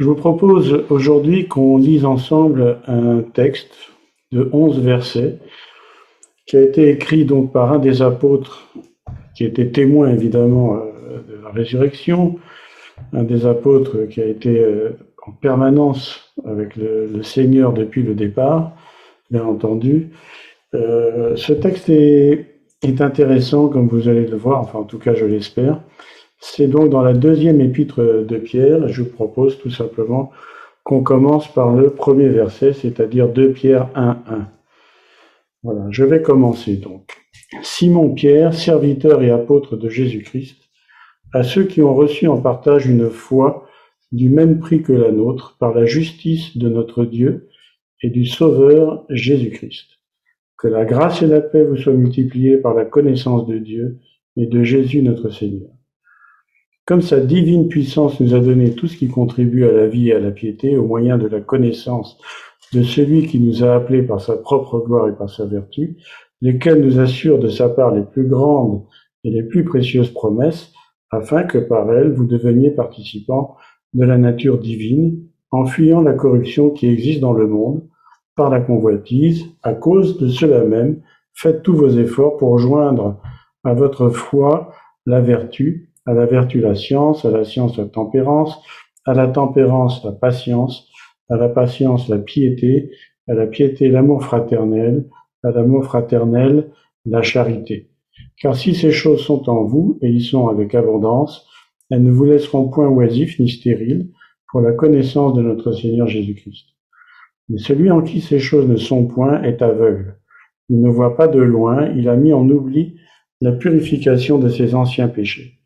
Je vous propose aujourd'hui qu'on lise ensemble un texte de 11 versets qui a été écrit donc par un des apôtres qui était témoin évidemment euh, de la résurrection, un des apôtres qui a été euh, en permanence avec le, Seigneur depuis le départ, bien entendu. Euh, ce texte est, est intéressant, comme vous allez le voir, enfin en tout cas je l'espère. C'est donc dans la deuxième épître de Pierre. Je vous propose tout simplement qu'on commence par le premier verset, c'est-à-dire 2 Pierre 1, 1. Voilà, je vais commencer donc. Simon Pierre, serviteur et apôtre de Jésus-Christ, à ceux qui ont reçu en partage une foi du même prix que la nôtre par la justice de notre Dieu et du Sauveur Jésus-Christ. Que la grâce et la paix vous soient multipliées par la connaissance de Dieu et de Jésus notre Seigneur. Comme sa divine puissance nous a donné tout ce qui contribue à la vie et à la piété au moyen de la connaissance de celui qui nous a appelés par sa propre gloire et par sa vertu, lesquels nous assurent de sa part les plus grandes et les plus précieuses promesses, afin que par elles vous deveniez participants de la nature divine, en fuyant la corruption qui existe dans le monde, par la convoitise, à cause de cela même, faites tous vos efforts pour joindre à votre foi la vertu, à la vertu la science, à la science la tempérance, à la tempérance la patience, à la patience la piété, à la piété l'amour fraternel, à l'amour fraternel la charité. Car si ces choses sont en vous, et y sont avec abondance, elles ne vous laisseront point oisifs ni stériles pour la connaissance de notre Seigneur Jésus-Christ. Mais celui en qui ces choses ne sont point est aveugle. Il ne voit pas de loin, il a mis en oubli la purification de ses anciens péchés.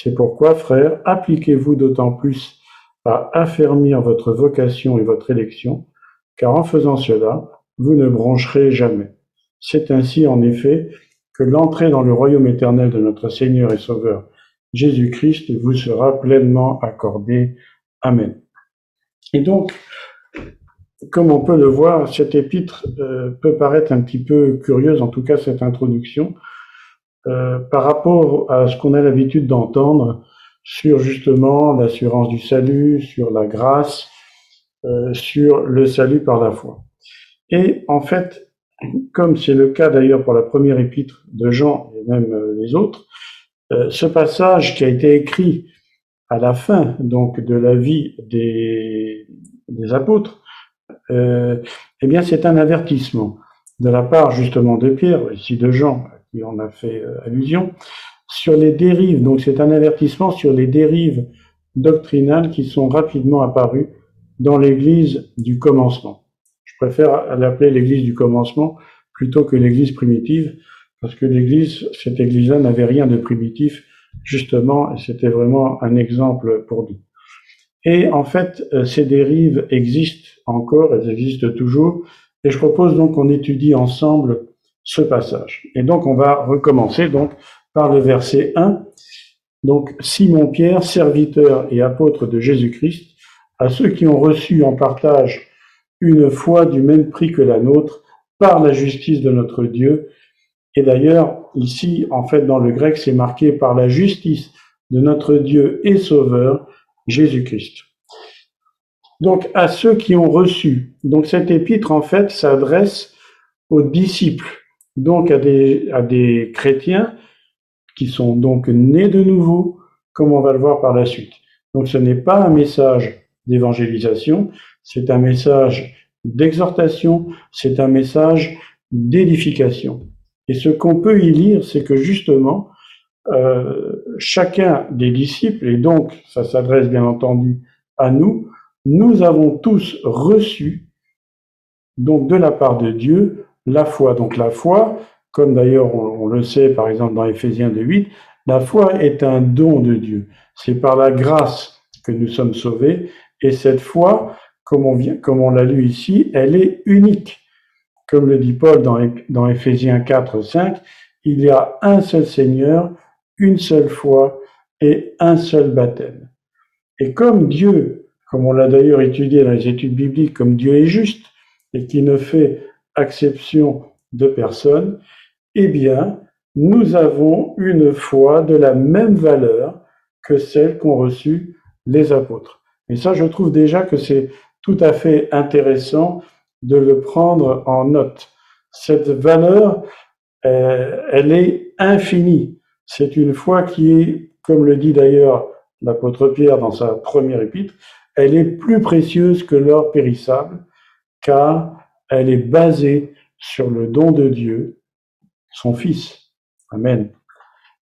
C'est pourquoi, frères, appliquez-vous d'autant plus à affermir votre vocation et votre élection, car en faisant cela, vous ne broncherez jamais. C'est ainsi, en effet, que l'entrée dans le royaume éternel de notre Seigneur et Sauveur Jésus-Christ vous sera pleinement accordée. Amen. Et donc, comme on peut le voir, cette épître euh, peut paraître un petit peu curieuse, en tout cas cette introduction, euh, par rapport à ce qu'on a l'habitude d'entendre sur justement l'assurance du salut, sur la grâce, euh, sur le salut par la foi. Et en fait, comme c'est le cas d'ailleurs pour la première épître de Jean et même euh, les autres, ce passage qui a été écrit à la fin donc de la vie des, des apôtres, eh bien c'est un avertissement de la part justement de Pierre, ici de Jean, qui en a fait euh, allusion, sur les dérives. Donc c'est un avertissement sur les dérives doctrinales qui sont rapidement apparues dans l'Église du commencement. Je préfère l'appeler l'Église du commencement plutôt que l'Église primitive, parce que l'Église, cette Église-là n'avait rien de primitif, justement, et c'était vraiment un exemple pour nous. Et en fait, euh, ces dérives existent encore, elles existent toujours, et je propose donc qu'on étudie ensemble ce passage. Et donc on va recommencer donc par le verset 1. Donc Simon Pierre, serviteur et apôtre de Jésus-Christ, à ceux qui ont reçu en partage une foi du même prix que la nôtre par la justice de notre Dieu. Et d'ailleurs, ici, en fait, dans le grec, c'est marqué par la justice de notre Dieu et Sauveur, Jésus-Christ. Donc, à ceux qui ont reçu. Donc, cet épître, en fait, s'adresse aux disciples donc à des, à des chrétiens qui sont donc nés de nouveau, comme on va le voir par la suite. Donc ce n'est pas un message d'évangélisation, c'est un message d'exhortation, c'est un message d'édification. Et ce qu'on peut y lire, c'est que justement, euh, chacun des disciples, et donc ça s'adresse bien entendu à nous, nous avons tous reçu, donc de la part de Dieu, la foi. Donc la foi, comme d'ailleurs on, le sait par exemple dans Éphésiens 2.8, la foi est un don de Dieu. C'est par la grâce que nous sommes sauvés et cette foi, comme on, vient, comme on l'a lu ici, elle est unique. Comme le dit Paul dans, dans Éphésiens 4, 5, il y a un seul Seigneur, une seule foi et un seul baptême. Et comme Dieu, comme on l'a d'ailleurs étudié dans les études bibliques, comme Dieu est juste et qui ne fait acception de personnes, eh bien, nous avons une foi de la même valeur que celle qu'ont reçue les apôtres. Et ça, je trouve déjà que c'est tout à fait intéressant de le prendre en note. Cette valeur, euh, elle est infinie. C'est une foi qui est, comme le dit d'ailleurs l'apôtre Pierre dans sa première épître, elle est plus précieuse que l'or périssable, car elle est basée sur le don de Dieu, son Fils. Amen.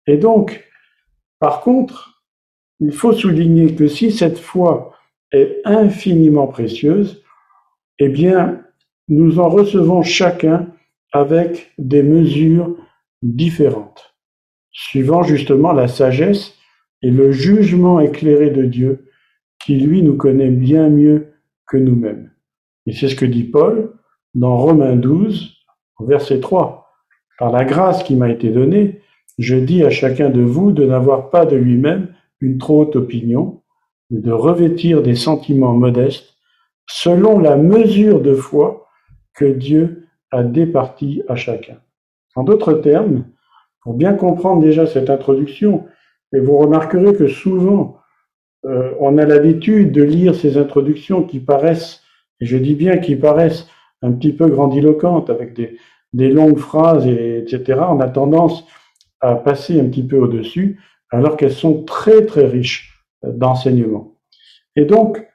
Et donc, par contre, il faut souligner que si cette foi est infiniment précieuse, eh bien, nous en recevons chacun avec des mesures différentes, suivant justement la sagesse et le jugement éclairé de Dieu, qui lui nous connaît bien mieux que nous-mêmes. Et c'est ce que dit Paul dans Romains 12, verset 3. Par la grâce qui m'a été donnée, je dis à chacun de vous de n'avoir pas de lui-même une trop haute opinion, mais de revêtir des sentiments modestes selon la mesure de foi que Dieu a départie à chacun. En d'autres termes, pour bien comprendre déjà cette introduction, et vous remarquerez que souvent, euh, on a l'habitude de lire ces introductions qui paraissent, et je dis bien qui paraissent un petit peu grandiloquentes, avec des, des longues phrases, et, etc. On a tendance à passer un petit peu au-dessus, alors qu'elles sont très très riches d'enseignements. Et donc,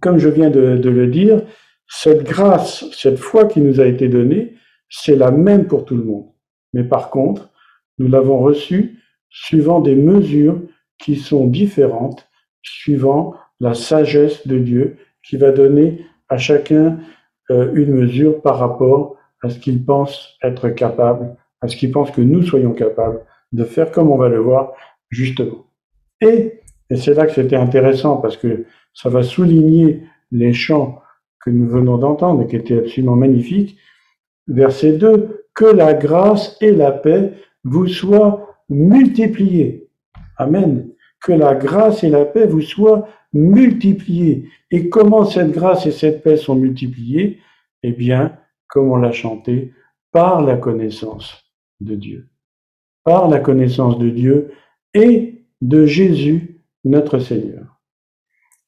comme je viens de, le dire, cette grâce, cette foi qui nous a été donnée, c'est la même pour tout le monde. Mais par contre, nous l'avons reçue suivant des mesures qui sont différentes, suivant la sagesse de Dieu qui va donner à chacun euh, une mesure par rapport à ce qu'il pense être capable, à ce qu'il pense que nous soyons capables de faire comme on va le voir justement. Et, et c'est là que c'était intéressant parce que ça va souligner les chants que nous venons d'entendre et qui étaient absolument magnifiques. Verset 2, que la grâce et la paix vous soient multipliées. Amen. Que la grâce et la paix vous soient multipliées. Et comment cette grâce et cette paix sont multipliées? Eh bien, comme on l'a chanté, par la connaissance de Dieu. Par la connaissance de Dieu et de Jésus, notre Seigneur.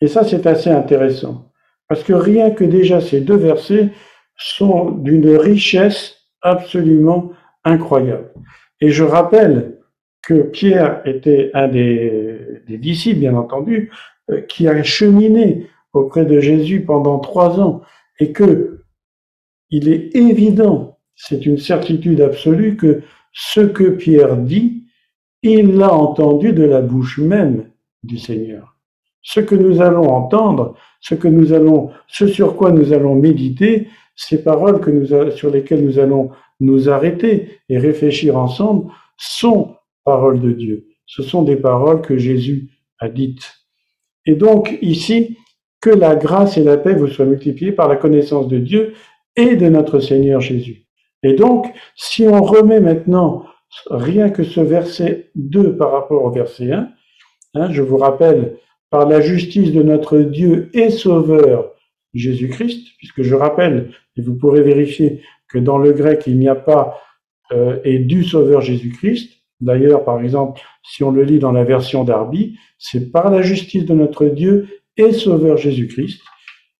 Et ça, c'est assez intéressant, parce que rien que déjà ces deux versets sont d'une richesse absolument incroyable. Et je rappelle que Pierre était un des, disciples, bien entendu, euh, qui a cheminé auprès de Jésus pendant trois ans, et que il est évident, c'est une certitude absolue, que ce que Pierre dit, il l'a entendu de la bouche même du Seigneur. Ce que nous allons entendre, ce que nous allons, ce sur quoi nous allons méditer, ces paroles que nous, sur lesquelles nous allons nous arrêter et réfléchir ensemble, sont paroles de Dieu. Ce sont des paroles que Jésus a dites. Et donc ici, que la grâce et la paix vous soient multipliées par la connaissance de Dieu et de notre Seigneur Jésus. Et donc, si on remet maintenant rien que ce verset 2 par rapport au verset 1, hein, je vous rappelle par la justice de notre Dieu et Sauveur Jésus-Christ, puisque je rappelle, et vous pourrez vérifier que dans le grec, il n'y a pas euh, et du Sauveur Jésus-Christ. D'ailleurs, par exemple, si on le lit dans la version d'Arby, c'est par la justice de notre Dieu et Sauveur Jésus-Christ.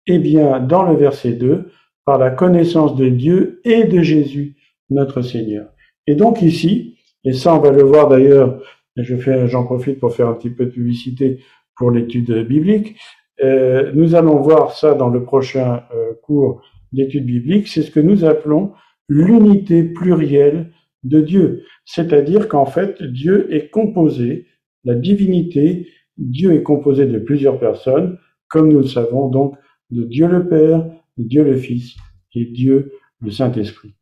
Eh bien, dans le verset 2, par la connaissance de Dieu et de Jésus, notre Seigneur. Et donc ici, et ça on va le voir d'ailleurs, j'en profite pour faire un petit peu de publicité pour l'étude biblique. Euh, nous allons voir ça dans le prochain euh, cours d'étude biblique. C'est ce que nous appelons l'unité plurielle de Dieu. C'est-à-dire qu'en fait, Dieu est composé, la divinité, Dieu est composé de plusieurs personnes, comme nous le savons donc, de Dieu le Père, Dieu le Fils et Dieu le Saint-Esprit.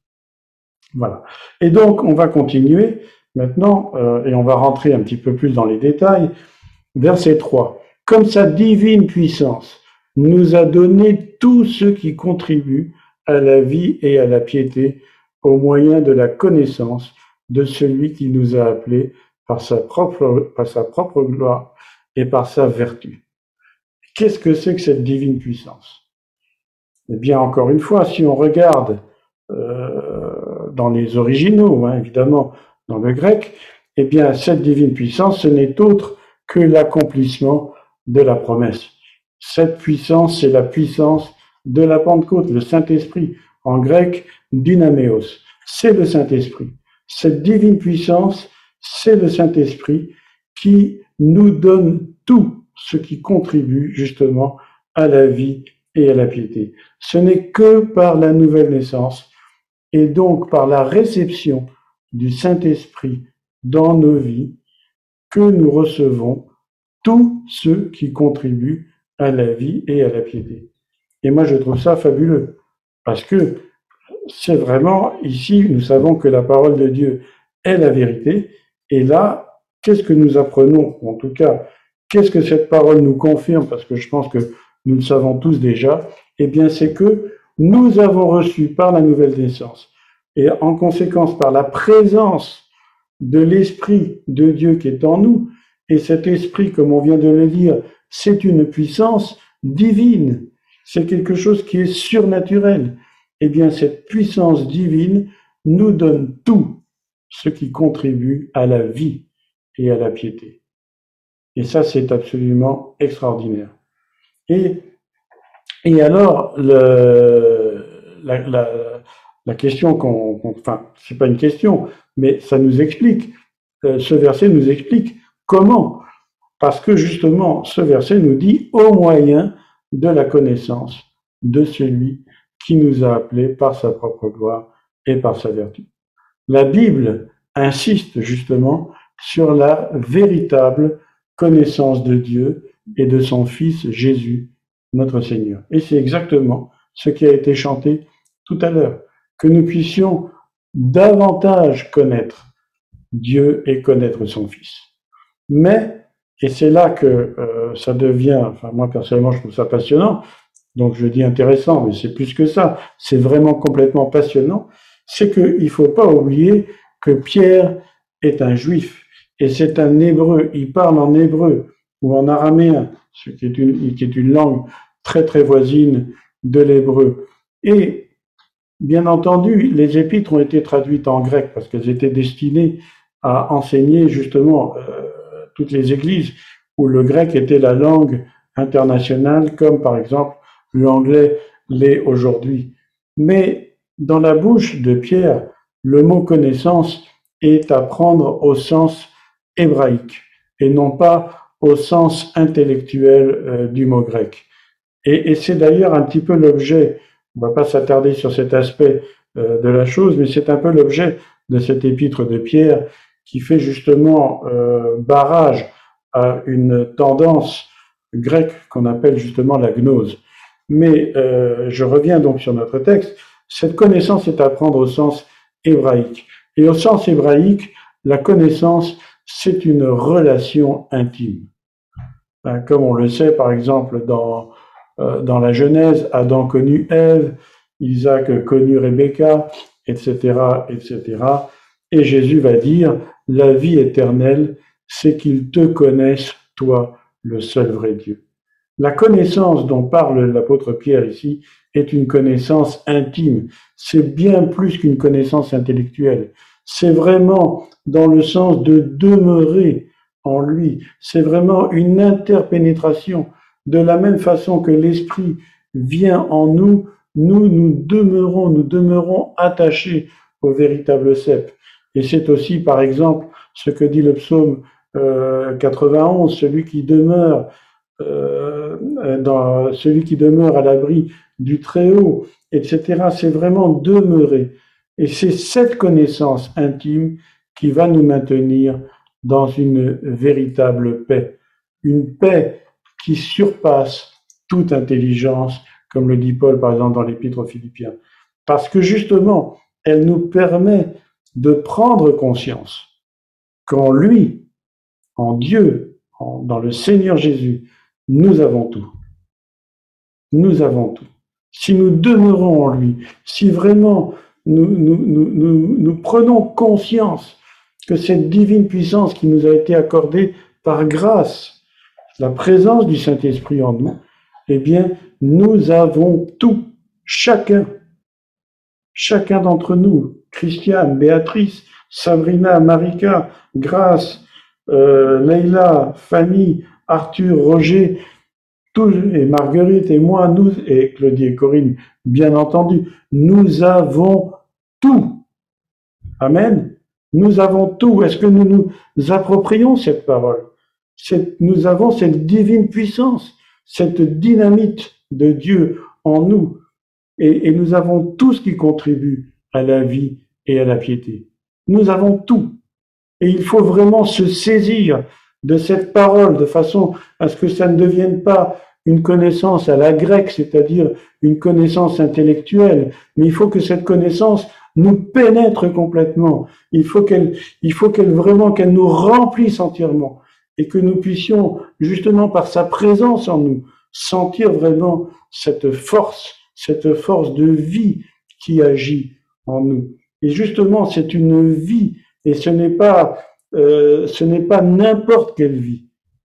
Voilà. Et donc, on va continuer maintenant, euh, et on va rentrer un petit peu plus dans les détails. Verset 3. Comme sa divine puissance nous a donné tout ce qui contribue à la vie et à la piété au moyen de la connaissance de celui qui nous a appelés par sa propre, par sa propre gloire et par sa vertu. Qu'est-ce que c'est que cette divine puissance? Eh bien, encore une fois, si on regarde euh, dans les originaux, hein, évidemment, dans le grec, eh bien, cette divine puissance, ce n'est autre que l'accomplissement de la promesse. Cette puissance, c'est la puissance de la Pentecôte, le Saint-Esprit. En grec, dynaméos. C'est le Saint-Esprit. Cette divine puissance, c'est le Saint-Esprit qui nous donne tout ce qui contribue justement à la vie et à la piété. Ce n'est que par la nouvelle naissance et donc par la réception du Saint-Esprit dans nos vies que nous recevons tout ce qui contribue à la vie et à la piété. Et moi, je trouve ça fabuleux, parce que c'est vraiment, ici, nous savons que la parole de Dieu est la vérité, et là, qu'est-ce que nous apprenons? En tout cas, qu'est-ce que cette parole nous confirme? Parce que je pense que nous le savons tous déjà. Eh bien, c'est que nous avons reçu par la nouvelle naissance, et en conséquence par la présence de l'Esprit de Dieu qui est en nous, et cet Esprit, comme on vient de le dire, c'est une puissance divine, c'est quelque chose qui est surnaturel. Eh bien, cette puissance divine nous donne tout ce qui contribue à la vie et à la piété. Et ça, c'est absolument extraordinaire. Et, alors, la, question qu'on, enfin, c'est pas une question, mais ça nous explique, euh, ce verset nous explique comment. Parce que justement, ce verset nous dit au moyen de la connaissance de celui qui nous a appelés par sa propre gloire et par sa vertu. La Bible insiste justement sur la véritable connaissance de Dieu et de son Fils Jésus, notre Seigneur. Et c'est exactement ce qui a été chanté tout à l'heure, que nous puissions davantage connaître Dieu et connaître son Fils. Mais, et c'est là que euh, ça devient, enfin moi personnellement je trouve ça passionnant, donc je dis intéressant, mais c'est plus que ça, c'est vraiment complètement passionnant, c'est qu'il ne faut pas oublier que Pierre est un juif, et c'est un hébreu, il parle en hébreu ou en araméen, ce qui est une, qui est une langue très très voisine de l'hébreu. Et bien entendu, les épîtres ont été traduites en grec parce qu'elles étaient destinées à enseigner justement euh, toutes les églises où le grec était la langue internationale, comme par exemple l'anglais l'est aujourd'hui. Mais dans la bouche de Pierre, le mot connaissance est à prendre au sens hébraïque et non pas au sens intellectuel euh, du mot grec. Et, c'est d'ailleurs un petit peu l'objet, on va pas s'attarder sur cet aspect euh, de la chose, mais c'est un peu l'objet de cet épître de Pierre qui fait justement euh, barrage à une tendance grecque qu'on appelle justement la gnose. Mais euh, je reviens donc sur notre texte. Cette connaissance est à prendre au sens hébraïque. Et au sens hébraïque, la connaissance, c'est une relation intime. Ben, comme on le sait, par exemple, dans, euh, dans la Genèse, Adam connut Ève, Isaac connut Rebecca, etc., etc. Et Jésus va dire, la vie éternelle, c'est qu'ils te connaissent, toi, le seul vrai Dieu. La connaissance dont parle l'apôtre Pierre ici est une connaissance intime. C'est bien plus qu'une connaissance intellectuelle. C'est vraiment dans le sens de demeurer en lui. C'est vraiment une interpénétration. De la même façon que l'Esprit vient en nous, nous, nous demeurons, nous demeurons attachés au véritable cep. Et c'est aussi, par exemple, ce que dit le psaume 91, euh, celui qui demeure euh, dans celui qui demeure à l'abri du Très-Haut, etc. C'est vraiment demeurer. Et c'est cette connaissance intime qui va nous maintenir dans une véritable paix. Une paix qui surpasse toute intelligence, comme le dit Paul par exemple dans l'Épître aux Philippiens. Parce que justement, elle nous permet de prendre conscience qu'en lui, en Dieu, dans le Seigneur Jésus, nous avons tout. Nous avons tout. Si nous demeurons en lui, si vraiment nous, prenons conscience que cette divine puissance qui nous a été accordée par grâce, la présence du Saint-Esprit en nous, eh bien, nous avons tout, chacun, chacun d'entre nous, Christiane, Béatrice, Sabrina, Marika, Grace, euh, Leïla, Fanny, Arthur, Roger, et Marguerite et moi, nous, et Claudie et Corinne, bien entendu, nous avons tout. Amen. Nous avons tout. Est-ce que nous nous approprions cette parole? Nous avons cette divine puissance, cette dynamite de Dieu en nous. Et nous avons tout ce qui contribue à la vie et à la piété. Nous avons tout. Et il faut vraiment se saisir de cette parole de façon à ce que ça ne devienne pas une connaissance à la grecque, c'est-à-dire une connaissance intellectuelle, mais il faut que cette connaissance nous pénètre complètement. Il faut qu'elle, il faut qu'elle vraiment qu'elle nous remplisse entièrement et que nous puissions justement par sa présence en nous sentir vraiment cette force, cette force de vie qui agit en nous. Et justement, c'est une vie et ce n'est pas, euh, ce n'est pas n'importe quelle vie.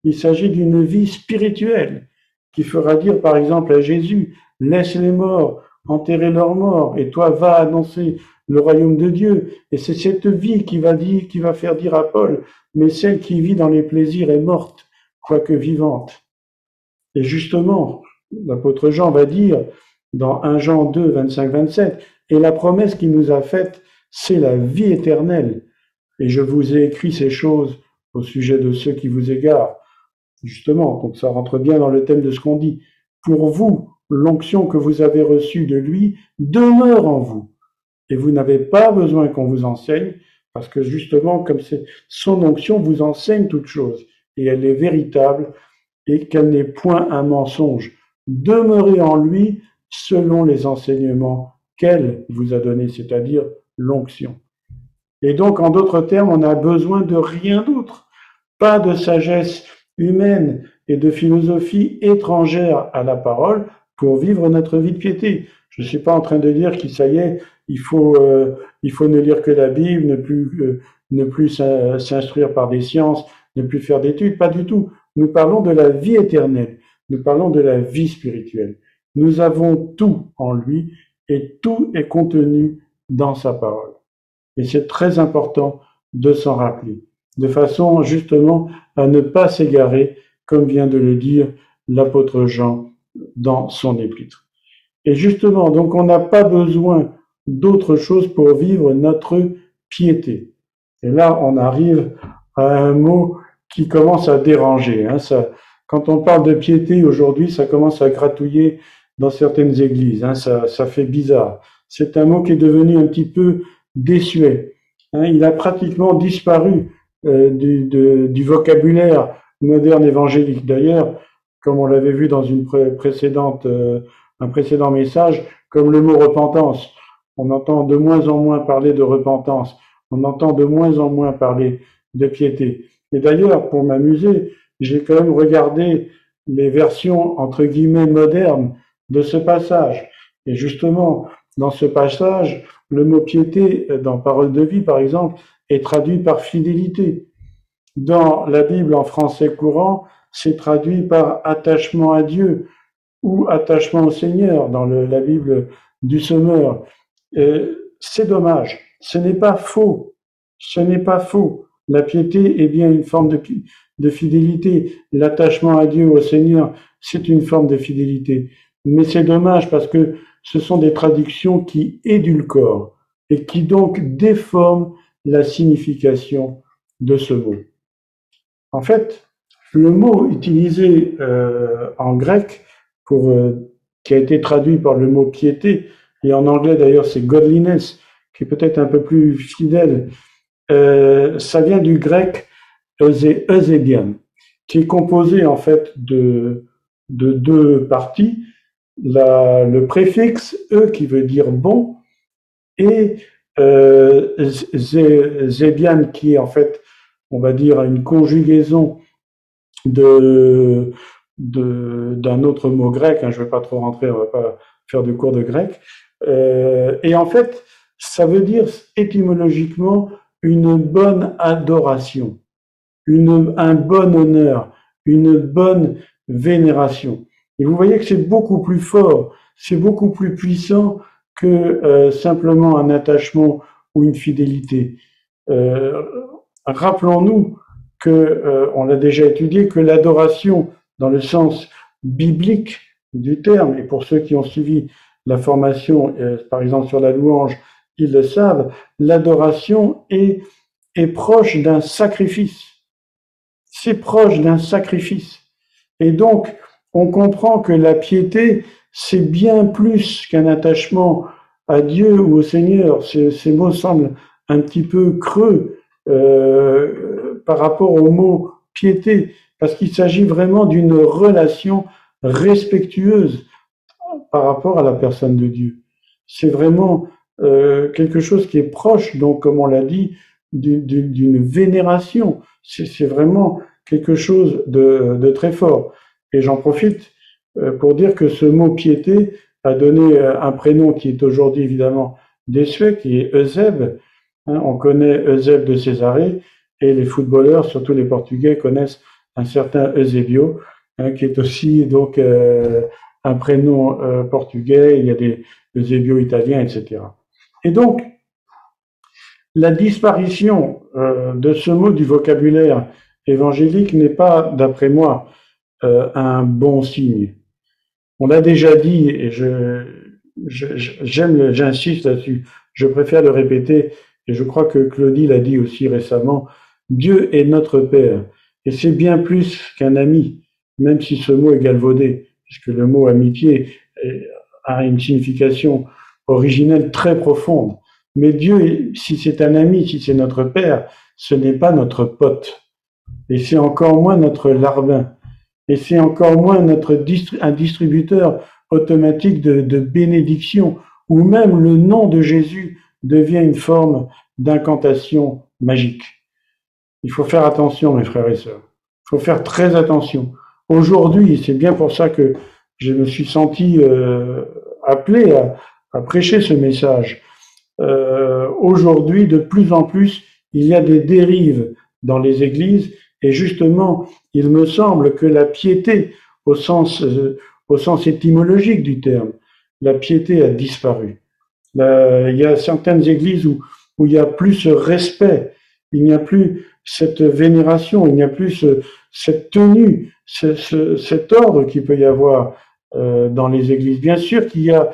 Il s'agit d'une vie spirituelle qui fera dire, par exemple, à Jésus, laisse les morts enterrer leurs morts, et toi va annoncer le royaume de Dieu. Et c'est cette vie qui va dire, qui va faire dire à Paul, mais celle qui vit dans les plaisirs est morte, quoique vivante. Et justement, l'apôtre Jean va dire dans 1 Jean 2, 25, 27, et la promesse qu'il nous a faite, c'est la vie éternelle. Et je vous ai écrit ces choses au sujet de ceux qui vous égarent. Justement, donc ça rentre bien dans le thème de ce qu'on dit. Pour vous, l'onction que vous avez reçue de lui demeure en vous. Et vous n'avez pas besoin qu'on vous enseigne, parce que justement, comme c'est son onction vous enseigne toute chose, et elle est véritable, et qu'elle n'est point un mensonge. Demeurez en lui selon les enseignements qu'elle vous a donnés, c'est-à-dire l'onction. Et donc, en d'autres termes, on n'a besoin de rien d'autre. Pas de sagesse humaine et de philosophie étrangère à la parole pour vivre notre vie de piété. Je ne suis pas en train de dire qu'il ça est, il faut, euh, il faut ne lire que la Bible, ne plus, euh, ne plus s'instruire par des sciences, ne plus faire d'études, pas du tout. Nous parlons de la vie éternelle, nous parlons de la vie spirituelle. Nous avons tout en lui et tout est contenu dans sa parole. Et c'est très important de s'en rappeler, de façon justement à ne pas s'égarer, comme vient de le dire l'apôtre Jean dans son épître. Et justement, donc on n'a pas besoin d'autre chose pour vivre notre piété. Et là, on arrive à un mot qui commence à déranger. Hein. Ça, quand on parle de piété aujourd'hui, ça commence à gratouiller dans certaines églises. Hein. Ça, ça fait bizarre. C'est un mot qui est devenu un petit peu désuet. Hein, il a pratiquement disparu euh, du, du, vocabulaire moderne évangélique. D'ailleurs, comme on l'avait vu dans une précédente, euh, un précédent message, comme le mot repentance. On entend de moins en moins parler de repentance. On entend de moins en moins parler de piété. Et d'ailleurs, pour m'amuser, j'ai quand même regardé les versions entre guillemets modernes de ce passage. Et justement, dans ce passage, le mot piété euh, dans Parole de vie, par exemple, est traduit par fidélité. Dans la Bible en français courant, c'est traduit par attachement à Dieu ou attachement au Seigneur dans la Bible du Semeur. C'est dommage. Ce n'est pas faux. Ce n'est pas faux. La piété est bien une forme de, de fidélité. L'attachement à Dieu, au Seigneur, c'est une forme de fidélité. Mais c'est dommage parce que ce sont des traductions qui édulcorent et qui donc déforment la signification de ce mot. En fait, le mot utilisé euh, en grec, pour, euh, qui a été traduit par le mot piété, et en anglais d'ailleurs c'est godliness, qui est peut-être un peu plus fidèle, euh, ça vient du grec eusébian, qui est composé en fait de, de deux parties le préfixe e qui veut dire bon et euh, zébian qui est en fait, on va dire, une conjugaison de d'un autre mot grec. Hein, je ne vais pas trop rentrer, on va pas faire de cours de grec. Euh, et en fait, ça veut dire étymologiquement une bonne adoration, une, un bon honneur, une bonne vénération. Et vous voyez que c'est beaucoup plus fort, c'est beaucoup plus puissant que euh, simplement un attachement ou une fidélité. Euh, Rappelons-nous que, euh, on l'a déjà étudié, que l'adoration, dans le sens biblique du terme, et pour ceux qui ont suivi la formation, euh, par exemple sur la louange, ils le savent, l'adoration est, est proche d'un sacrifice. C'est proche d'un sacrifice. Et donc, on comprend que la piété, c'est bien plus qu'un attachement à Dieu ou au Seigneur. Ces, mots semblent un petit peu creux euh, par rapport au mot piété, parce qu'il s'agit vraiment d'une relation respectueuse par rapport à la personne de Dieu. C'est vraiment euh, quelque chose qui est proche, donc comme on l'a dit, d'une vénération. C'est vraiment quelque chose de, de très fort. Et j'en profite euh, pour dire que ce mot piété a donné euh, un prénom qui est aujourd'hui évidemment désuet, qui est Euseb. Hein, on connaît Euseb de Césarée et les footballeurs, surtout les Portugais, connaissent un certain Eusebio, hein, qui est aussi donc euh, un prénom portugais. Il y a des Eusebio italiens, etc. Et donc, la disparition de ce mot du vocabulaire évangélique n'est pas, d'après moi, un bon signe. On l'a déjà dit et je, j'aime, j'insiste là-dessus. Je préfère le répéter et je crois que Claudie l'a dit aussi récemment. Dieu est notre Père et c'est bien plus qu'un ami, même si ce mot est galvaudé, puisque le mot amitié a une signification originelle très profonde. Mais Dieu, si c'est un ami, si c'est notre Père, ce n'est pas notre pote. Et c'est encore moins notre larbin. Et c'est encore moins notre un distributeur automatique de, de bénédiction, où même le nom de Jésus devient une forme d'incantation magique. Il faut faire attention, mes frères et sœurs. Il faut faire très attention. Aujourd'hui, c'est bien pour ça que je me suis senti euh, appelé à, à, prêcher ce message. Euh, Aujourd'hui, de plus en plus, il y a des dérives dans les églises et justement, il me semble que la piété, au sens, euh, étymologique du terme, la piété a disparu. il y a certaines églises où, il n'y a plus ce respect, il n'y a plus cette vénération, il n'y a plus cette tenue, ce, cet ordre qu'il peut y avoir euh, dans les églises. Bien sûr qu'il y a,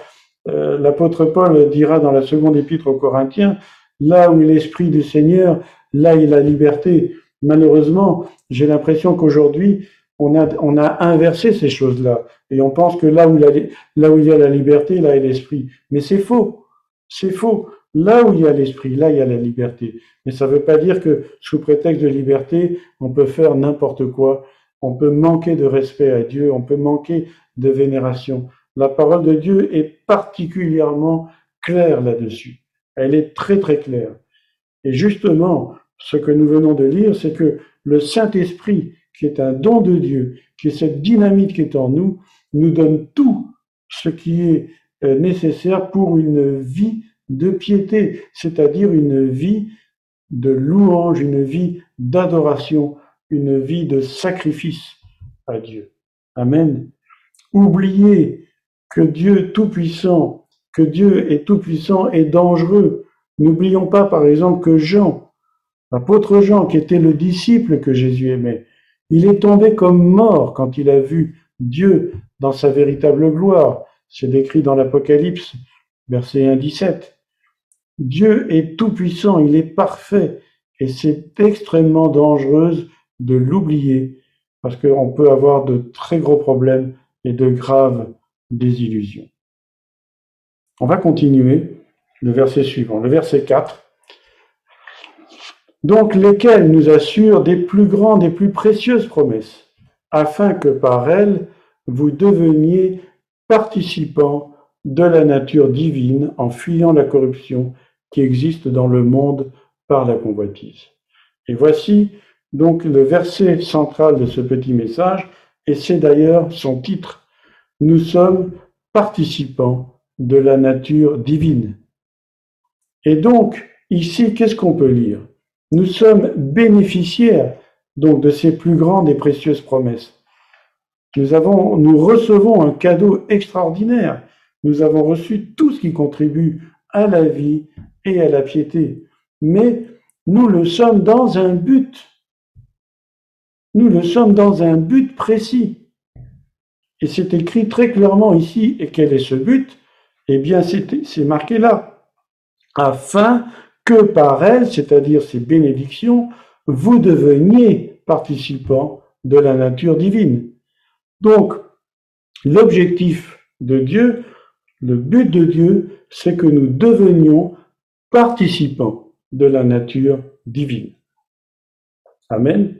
euh, l'apôtre Paul dira dans la seconde épître aux Corinthiens, là où est l'Esprit du Seigneur, là est la liberté. Malheureusement, j'ai l'impression qu'aujourd'hui, on a, inversé ces choses-là. Et on pense que là où, là où il y a la liberté, là est l'esprit. Mais c'est faux. C'est faux. Là où il y a l'esprit, là il y a la liberté. Mais ça ne veut pas dire que sous prétexte de liberté, on peut faire n'importe quoi. On peut manquer de respect à Dieu, on peut manquer de vénération. La parole de Dieu est particulièrement claire là-dessus. Elle est très très claire. Et justement, ce que nous venons de lire, c'est que le Saint-Esprit, qui est un don de Dieu, qui est cette dynamite qui est en nous, nous donne tout ce qui est euh, nécessaire pour une vie de piété, c'est-à-dire une vie de louange, une vie d'adoration, une vie de sacrifice à Dieu. Amen. Oubliez que Dieu tout-puissant, que Dieu est tout-puissant et dangereux. N'oublions pas par exemple que Jean, L'apôtre Jean, qui était le disciple que Jésus aimait, il est tombé comme mort quand il a vu Dieu dans sa véritable gloire. C'est décrit dans l'Apocalypse, verset 1, 17. Dieu est tout-puissant, il est parfait, et c'est extrêmement dangereux de l'oublier, parce qu'on peut avoir de très gros problèmes et de graves désillusions. On va continuer le verset suivant, le verset 4 donc lesquelles nous assurent des plus grandes et plus précieuses promesses, afin que par elles vous deveniez participants de la nature divine en fuyant la corruption qui existe dans le monde par la convoitise. Et voici donc le verset central de ce petit message, et c'est d'ailleurs son titre. Nous sommes participants de la nature divine. Et donc, ici, qu'est-ce qu'on peut lire? Nous sommes bénéficiaires donc de ces plus grandes et précieuses promesses. Nous, avons, nous recevons un cadeau extraordinaire. Nous avons reçu tout ce qui contribue à la vie et à la piété. Mais nous le sommes dans un but. Nous le sommes dans un but précis. Et c'est écrit très clairement ici. Et quel est ce but? Eh bien, c'est marqué là. Afin que par elles, c'est-à-dire ces bénédictions, vous deveniez participants de la nature divine. Donc, l'objectif de Dieu, le but de Dieu, c'est que nous devenions participants de la nature divine. Amen.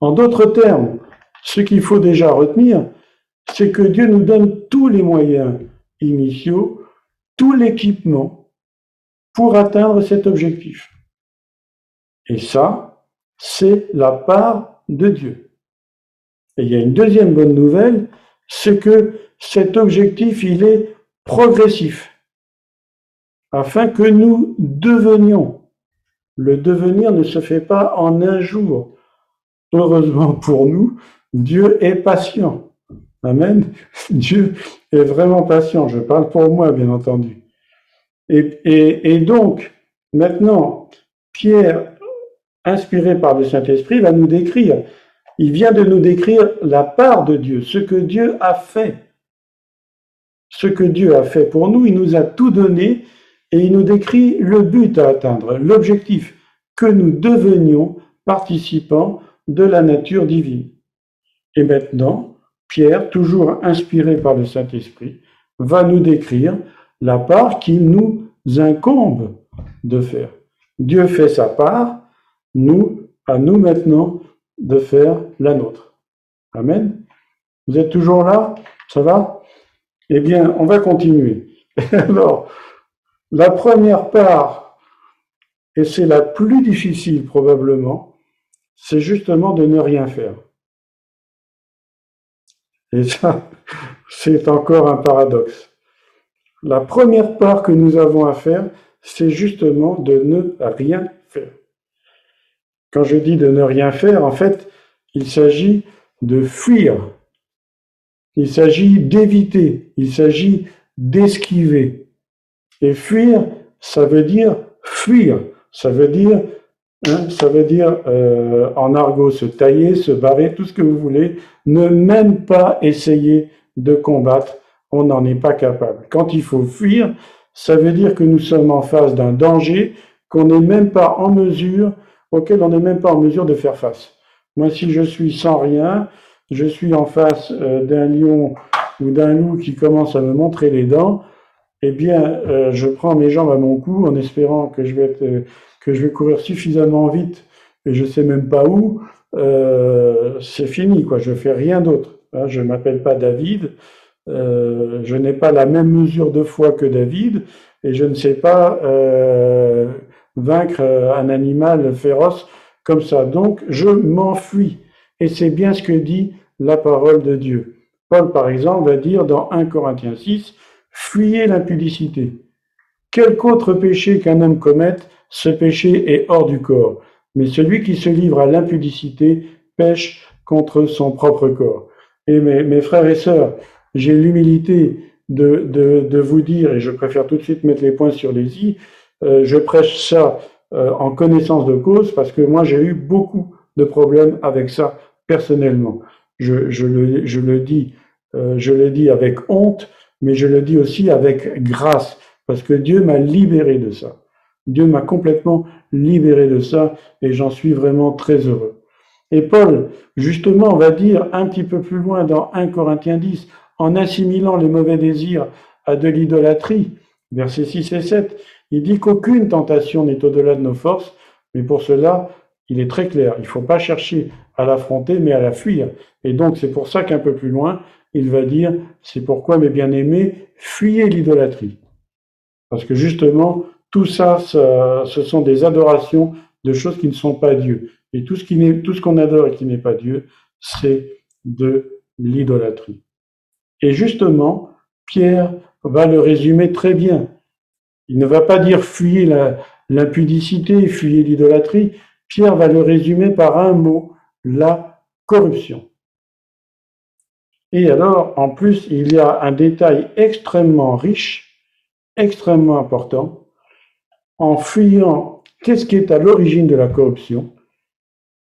En d'autres termes, ce qu'il faut déjà retenir, c'est que Dieu nous donne tous les moyens initiaux, tout l'équipement pour atteindre cet objectif. Et ça, c'est la part de Dieu. Et il y a une deuxième bonne nouvelle, c'est que cet objectif, il est progressif, afin que nous devenions. Le devenir ne se fait pas en un jour. Heureusement pour nous, Dieu est patient. Amen. Dieu est vraiment patient. Je parle pour moi, bien entendu. Et, donc, maintenant, Pierre, inspiré par le Saint-Esprit, va nous décrire. Il vient de nous décrire la part de Dieu, ce que Dieu a fait. Ce que Dieu a fait pour nous, il nous a tout donné et il nous décrit le but à atteindre, l'objectif, que nous devenions participants de la nature divine. Et maintenant, Pierre, toujours inspiré par le Saint-Esprit, va nous décrire la part qui nous incombe de faire. Dieu fait sa part, nous, à nous maintenant de faire la nôtre. Amen. Vous êtes toujours là? Ça va? Eh bien, on va continuer. Alors, la première part, et c'est la plus difficile probablement, c'est justement de ne rien faire. Et ça, c'est encore un paradoxe. La première part que nous avons à faire, c'est justement de ne rien faire. Quand je dis de ne rien faire, en fait, il s'agit de fuir. Il s'agit d'éviter. Il s'agit d'esquiver. Et fuir, ça veut dire fuir. Ça veut dire Hein, ça veut dire euh, en argot se tailler, se barrer, tout ce que vous voulez. Ne même pas essayer de combattre, on n'en est pas capable. Quand il faut fuir, ça veut dire que nous sommes en face d'un danger qu'on n'est même pas en mesure, auquel on n'est même pas en mesure de faire face. Moi, si je suis sans rien, je suis en face euh, d'un lion ou d'un loup qui commence à me montrer les dents, eh bien, euh, je prends mes jambes à mon cou en espérant que je vais être que je vais courir suffisamment vite et je sais même pas où, euh, c'est fini, quoi. Je fais rien d'autre. Hein. Je m'appelle pas David, euh, je n'ai pas la même mesure de foi que David et je ne sais pas euh, vaincre un animal féroce comme ça. Donc, je m'enfuis. Et c'est bien ce que dit la parole de Dieu. Paul, par exemple, va dire dans 1 Corinthiens 6, fuyez l'impudicité. Quelque autre péché qu'un homme commette, ce péché est hors du corps, mais celui qui se livre à l'impudicité pêche contre son propre corps. Et mes, frères et sœurs, j'ai l'humilité de, de, vous dire, et je préfère tout de suite mettre les points sur les i, euh, je prêche ça euh, en connaissance de cause parce que moi j'ai eu beaucoup de problèmes avec ça personnellement. Je, je, le, je le, dis, euh, je le dis avec honte, mais je le dis aussi avec grâce parce que Dieu m'a libéré de ça. Dieu m'a complètement libéré de ça et j'en suis vraiment très heureux. Et Paul, justement, va dire un petit peu plus loin dans 1 Corinthiens 10, en assimilant les mauvais désirs à de l'idolâtrie, versets 6 et 7, il dit qu'aucune tentation n'est au-delà de nos forces, mais pour cela, il est très clair, il ne faut pas chercher à l'affronter, mais à la fuir. Et donc, c'est pour ça qu'un peu plus loin, il va dire, c'est pourquoi, mes bien-aimés, fuyez l'idolâtrie. Parce que justement, tout ça, ce sont des adorations de choses qui ne sont pas Dieu. Et tout ce qu'on adore et qui n'est pas Dieu, c'est de l'idolâtrie. Et justement, Pierre va le résumer très bien. Il ne va pas dire fuyez l'impudicité, fuyez l'idolâtrie. Pierre va le résumer par un mot, la corruption. Et alors, en plus, il y a un détail extrêmement riche, extrêmement important, en fuyant qu'est-ce qui est à l'origine de la corruption?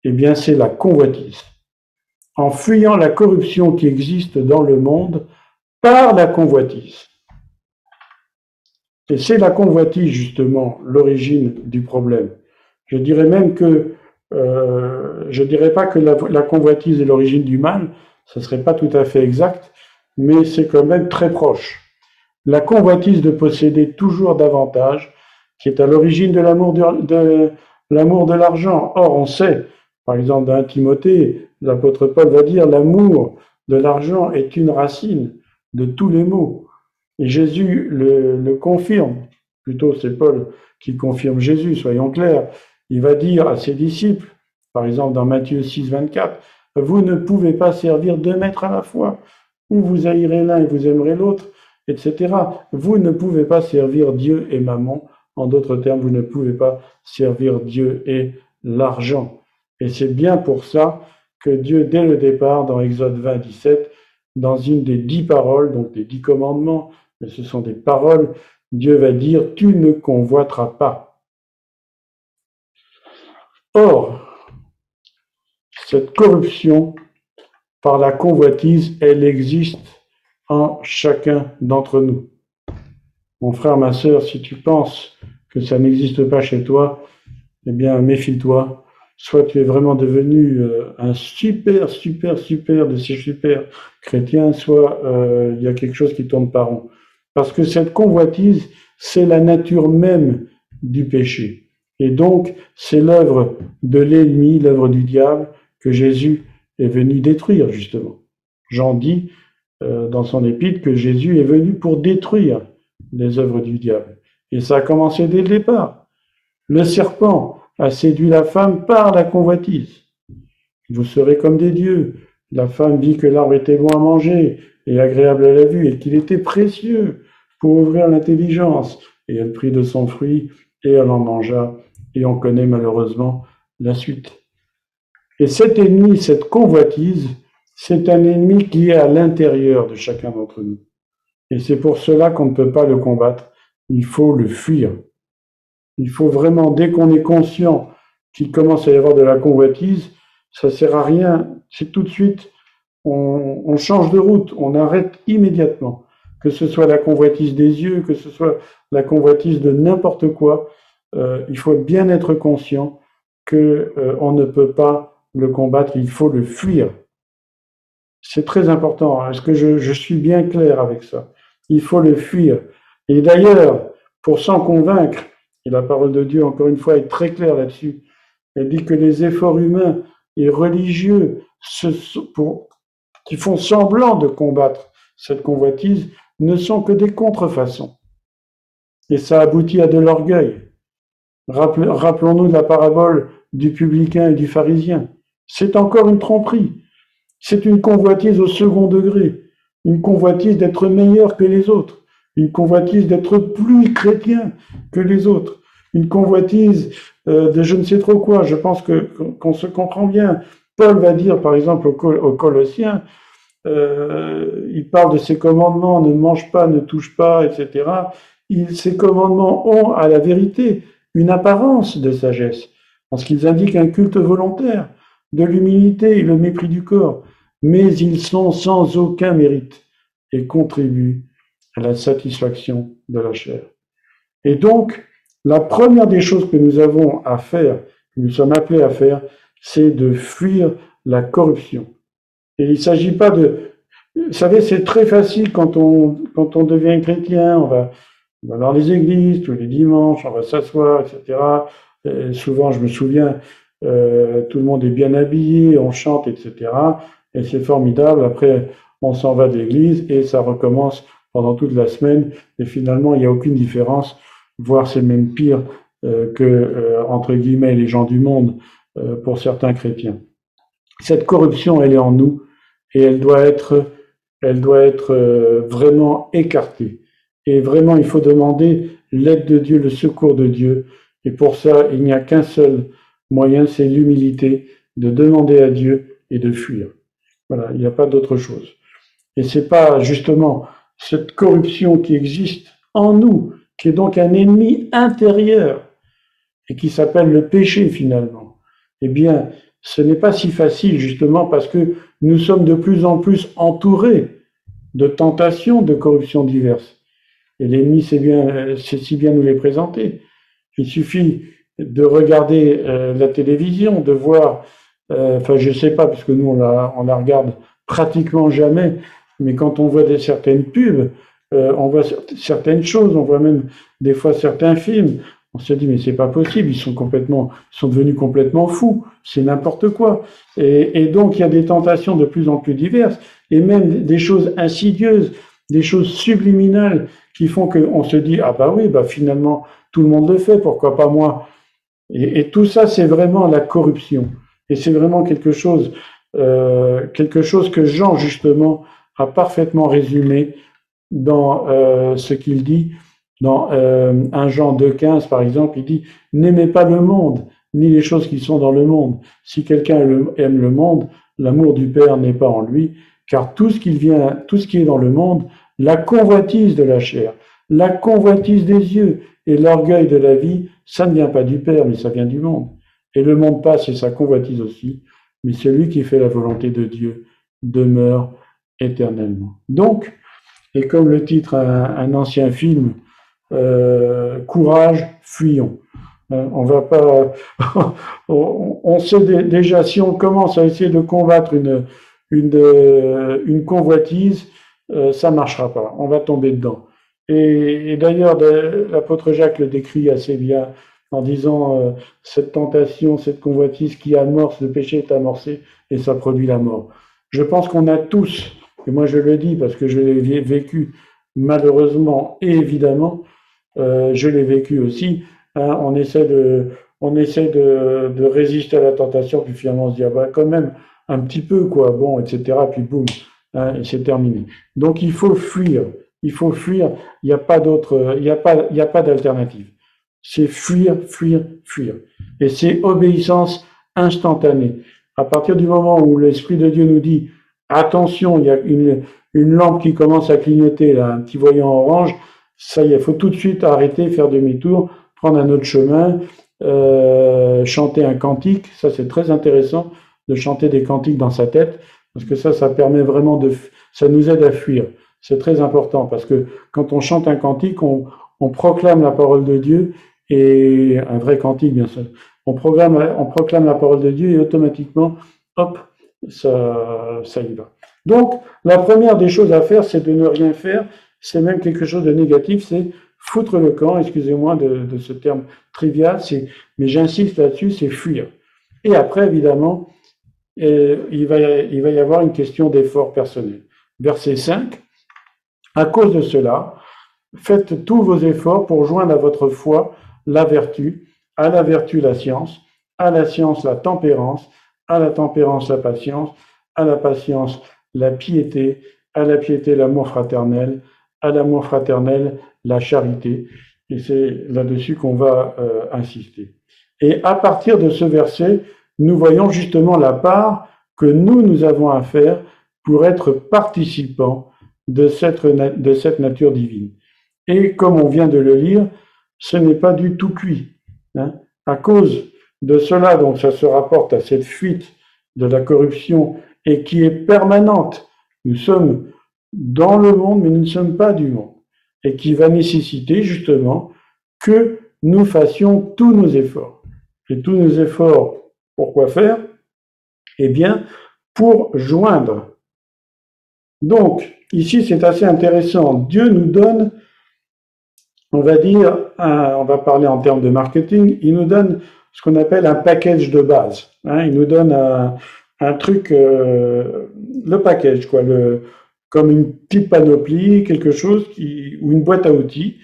Eh bien, c'est la convoitise. En fuyant la corruption qui existe dans le monde par la convoitise. Et c'est la convoitise justement l'origine du problème. Je dirais même que euh, je dirais pas que la, convoitise est l'origine du mal, ce serait pas tout à fait exact, mais c'est quand même très proche. La convoitise de posséder toujours davantage, qui est à l'origine de, l'amour de l'argent. Or, on sait, par exemple, dans Timothée, l'apôtre Paul va dire l'amour de l'argent est une racine de tous les maux. Et Jésus le, confirme, plutôt c'est Paul qui confirme Jésus, soyons clairs. Il va dire à ses disciples, par exemple dans Matthieu 6, 24, vous ne pouvez pas servir deux maîtres à la fois, ou vous haïrez l'un et vous aimerez l'autre, etc. Vous ne pouvez pas servir Dieu et maman. En d'autres termes, vous ne pouvez pas servir Dieu et l'argent. Et c'est bien pour ça que Dieu, dès le départ, dans Exode 20, 17, dans une des dix paroles, donc des dix commandements, mais ce sont des paroles, Dieu va dire, tu ne convoiteras pas. Or, cette corruption par la convoitise, elle existe en chacun d'entre nous. Mon frère, ma sœur, si tu penses que ça n'existe pas chez toi, eh bien, méfie-toi. Soit tu es vraiment devenu euh, un super, super, super de ces super chrétiens, soit euh, il y a quelque chose qui tourne par rond. Parce que cette convoitise, c'est la nature même du péché. Et donc, c'est l'œuvre de l'ennemi, l'œuvre du diable, que Jésus est venu détruire, justement. Jean dit euh, dans son épître que Jésus est venu pour détruire les œuvres du diable. Et ça a commencé dès le départ. Le serpent a séduit la femme par la convoitise. Vous serez comme des dieux. La femme dit que l'arbre était bon à manger et agréable à la vue et qu'il était précieux pour ouvrir l'intelligence. Et elle prit de son fruit et elle en mangea. Et on connaît malheureusement la suite. Et cet ennemi, cette convoitise, c'est un ennemi qui est à l'intérieur de chacun d'entre nous. Et c'est pour cela qu'on ne peut pas le combattre. Il faut le fuir. Il faut vraiment, dès qu'on est conscient qu'il commence à y avoir de la convoitise, ça sert à rien. C'est tout de suite, on, change de route, on arrête immédiatement. Que ce soit la convoitise des yeux, que ce soit la convoitise de n'importe quoi, euh, il faut bien être conscient que euh, on ne peut pas le combattre, il faut le fuir. C'est très important. Est-ce que je, suis bien clair avec ça? Il faut le fuir. Et d'ailleurs, pour s'en convaincre, et la parole de Dieu, encore une fois, est très claire là-dessus, elle dit que les efforts humains et religieux qui font semblant de combattre cette convoitise ne sont que des contrefaçons. Et ça aboutit à de l'orgueil. Rappelons-nous la parabole du publicain et du pharisien. C'est encore une tromperie. C'est une convoitise au second degré, une convoitise d'être meilleur que les autres, une convoitise d'être plus chrétien que les autres, une convoitise euh, de je ne sais trop quoi. Je pense que qu'on se comprend bien. Paul va dire, par exemple, aux, Colossiens, euh, il parle de ces commandements, ne mange pas, ne touche pas, etc. ces commandements ont, à la vérité, une apparence de sagesse, parce qu'ils indiquent un culte volontaire de l'humilité et le mépris du corps, mais ils sont sans aucun mérite et contribuent à la satisfaction de la chair. Et donc, la première des choses que nous avons à faire, que nous sommes appelés à faire, c'est de fuir la corruption. Et il ne s'agit pas de... Vous savez, c'est très facile quand on, quand on devient chrétien, on va, dans les églises tous les dimanches, on va s'asseoir, etc. Et souvent, je me souviens, euh, tout le monde est bien habillé, on chante, etc. Et c'est formidable. Après, on s'en va de l'église et ça recommence pendant toute la semaine. Et finalement, il n'y a aucune différence, voire c'est même pire euh, que, euh, entre guillemets, les gens du monde pour certains chrétiens. Cette corruption, elle est en nous et elle doit être, elle doit être vraiment écartée. Et vraiment, il faut demander l'aide de Dieu, le secours de Dieu. Et pour ça, il n'y a qu'un seul moyen, c'est l'humilité, de demander à Dieu et de fuir. Voilà, il n'y a pas d'autre chose. Et c'est pas justement cette corruption qui existe en nous, qui est donc un ennemi intérieur et qui s'appelle le péché finalement. Eh bien, ce n'est pas si facile justement parce que nous sommes de plus en plus entourés de tentations de corruption diverses. Et l'ennemi sait bien, sait si bien nous les présenter. Il suffit de regarder euh, la télévision, de voir, euh, enfin je sais pas, parce que nous on la, on la regarde pratiquement jamais, mais quand on voit certaines pubs, euh, on voit certaines choses, on voit même des fois certains films, on se dit mais c'est pas possible, ils sont complètement, ils sont devenus complètement fous, c'est n'importe quoi. Et, donc il y a des tentations de plus en plus diverses et même des choses insidieuses, des choses subliminales qui font qu'on se dit ah bah oui bah finalement tout le monde le fait, pourquoi pas moi? Et, et tout ça c'est vraiment la corruption. Et c'est vraiment quelque chose euh, quelque chose que Jean justement a parfaitement résumé dans euh, ce qu'il dit dans euh, 1 Jean 2,15 par exemple, il dit N'aimez pas le monde, ni les choses qui sont dans le monde. Si quelqu'un aime le monde, l'amour du Père n'est pas en lui, car tout ce qui vient, tout ce qui est dans le monde, la convoitise de la chair, la convoitise des yeux et l'orgueil de la vie, ça ne vient pas du Père, mais ça vient du monde. Et le monde passe et sa convoitise aussi, mais celui qui fait la volonté de Dieu demeure éternellement. Donc, et comme le titre un ancien film, euh, courage, fuyons. Euh, on va pas, on, sait déjà si on commence à essayer de combattre une une, une convoitise, euh, ça marchera pas. On va tomber dedans. Et, d'ailleurs, l'apôtre Jacques le décrit assez bien en disant cette tentation, cette convoitise qui amorce le péché est amorcé et ça produit la mort. Je pense qu'on a tous, et moi je le dis parce que je l'ai vécu malheureusement et évidemment, euh, je l'ai vécu aussi. Hein, on essaie de, on essaie de, de, résister à la tentation, puis finalement on se dit ah bah quand même un petit peu quoi, bon, etc. Puis boum, hein, c'est terminé. Donc il faut fuir, il faut fuir. Il n'y a pas d'autre, il n'y a pas, il n'y a pas d'alternative. C'est fuir, fuir, fuir. Et c'est obéissance instantanée. À partir du moment où l'Esprit de Dieu nous dit attention, il y a une, lampe qui commence à clignoter, là, un petit voyant orange, ça y est, il faut tout de suite arrêter, faire demi-tour, prendre un autre chemin, euh, chanter un cantique. Ça, c'est très intéressant de chanter des cantiques dans sa tête, parce que ça, ça permet vraiment de, ça nous aide à fuir. C'est très important, parce que quand on chante un cantique, on, on proclame la parole de Dieu, et un vrai cantique, bien sûr. On, programme, on proclame la parole de Dieu, et automatiquement, hop, ça, y va. Donc, la première des choses à faire, c'est de ne rien faire, c'est même quelque chose de négatif, c'est foutre le camp, excusez-moi de, ce terme trivial, mais j'insiste là-dessus, c'est fuir. Et après, évidemment, euh, il, va, il va y avoir une question d'effort personnel. Verset 5, à cause de cela, faites tous vos efforts pour joindre à votre foi la vertu, à la vertu la science, à la science la tempérance, à la tempérance la patience, à la patience la piété, à la piété l'amour fraternel, à l'amour fraternel, la charité. Et c'est là-dessus qu'on va euh, insister. Et à partir de ce verset, nous voyons justement la part que nous, nous avons à faire pour être participants de cette, de cette nature divine. Et comme on vient de le lire, ce n'est pas du tout cuit. Hein. À cause de cela, donc ça se rapporte à cette fuite de la corruption et qui est permanente. Nous sommes dans le monde, mais nous ne sommes pas du monde, et qui va nécessiter justement que nous fassions tous nos efforts. Et tous nos efforts, pourquoi faire? Eh bien, pour joindre. Donc, ici, c'est assez intéressant. Dieu nous donne, on va dire, on va parler en termes de marketing, il nous donne ce qu'on appelle un package de base. Hein. il nous donne un, truc, euh, le package, quoi, comme une petite panoplie, quelque chose ou une boîte à outils,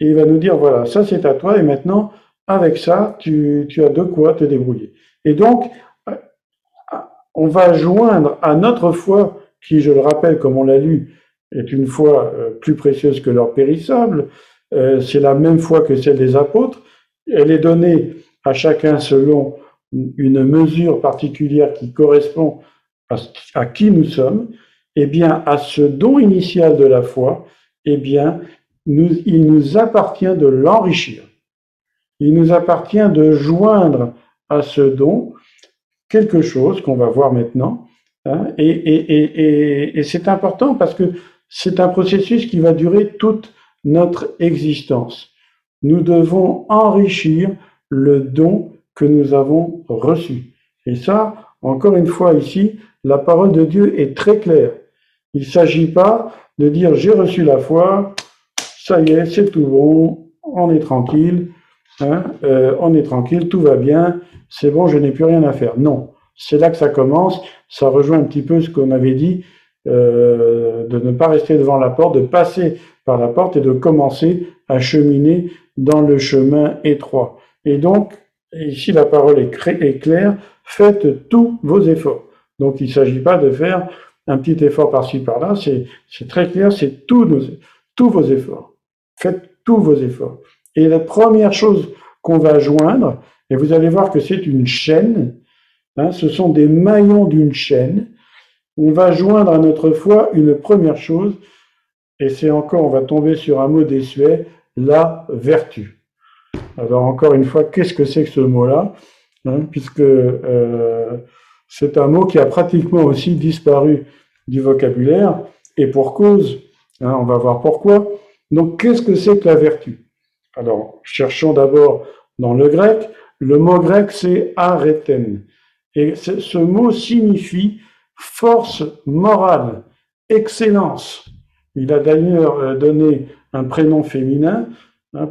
et il va nous dire, voilà, ça c'est à toi, et maintenant, avec ça, tu, as de quoi te débrouiller. Et donc, on va joindre à notre foi, qui, je le rappelle, comme on l'a lu, est une foi euh, plus précieuse que l'or périssable, euh, c'est la même foi que celle des apôtres, elle est donnée à chacun selon une mesure particulière qui correspond à qui nous sommes, eh bien, à ce don initial de la foi, eh bien, il nous appartient de l'enrichir. Il nous appartient de joindre à ce don quelque chose qu'on va voir maintenant. Hein, et, c'est important parce que c'est un processus qui va durer toute notre existence. Nous devons enrichir le don que nous avons reçu. Et ça, encore une fois ici, la parole de Dieu est très claire. Il ne s'agit pas de dire j'ai reçu la foi, ça y est, c'est tout bon, on est tranquille, hein, euh, on est tranquille, tout va bien, c'est bon, je n'ai plus rien à faire. Non, c'est là que ça commence. Ça rejoint un petit peu ce qu'on avait dit, euh, de ne pas rester devant la porte, de passer par la porte et de commencer à cheminer dans le chemin étroit. Et donc, ici la parole est, claire, faites tous vos efforts. Donc il ne s'agit pas de faire un petit effort par-ci par-là, c'est très clair, c'est tous, vos efforts. Faites tous vos efforts. Et la première chose qu'on va joindre, et vous allez voir que c'est une chaîne, hein, ce sont des maillons d'une chaîne, on va joindre à notre foi une première chose, et c'est encore, on va tomber sur un mot désuet, la vertu. Alors encore une fois, qu'est-ce que c'est que ce mot-là hein, Puisque euh, c'est un mot qui a pratiquement aussi disparu du vocabulaire, et pour cause, hein, on va voir pourquoi. Donc qu'est-ce que c'est que la vertu? Alors cherchons d'abord dans le grec, le mot grec c'est areten, et ce mot signifie force morale, excellence. Il a d'ailleurs euh, donné un prénom féminin,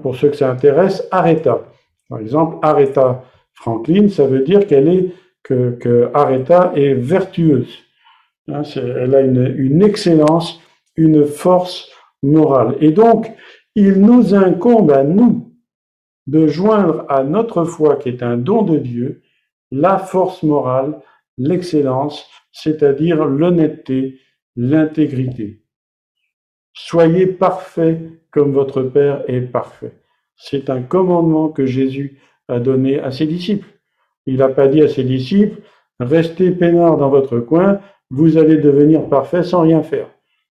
pour ceux que ça intéresse, Aretha. Par exemple, Aretha Franklin, ça veut dire qu'elle est que, que Aretha est vertueuse. Hein, elle a une, une, excellence, une force morale. Et donc, il nous incombe à nous de joindre à notre foi, qui est un don de Dieu, la force morale, l'excellence, c'est-à-dire l'honnêteté, l'intégrité. Soyez parfaits comme votre Père est parfait. C'est un commandement que Jésus a donné à ses disciples. Il n'a pas dit à ses disciples, restez peinards dans votre coin, vous allez devenir parfaits sans rien faire.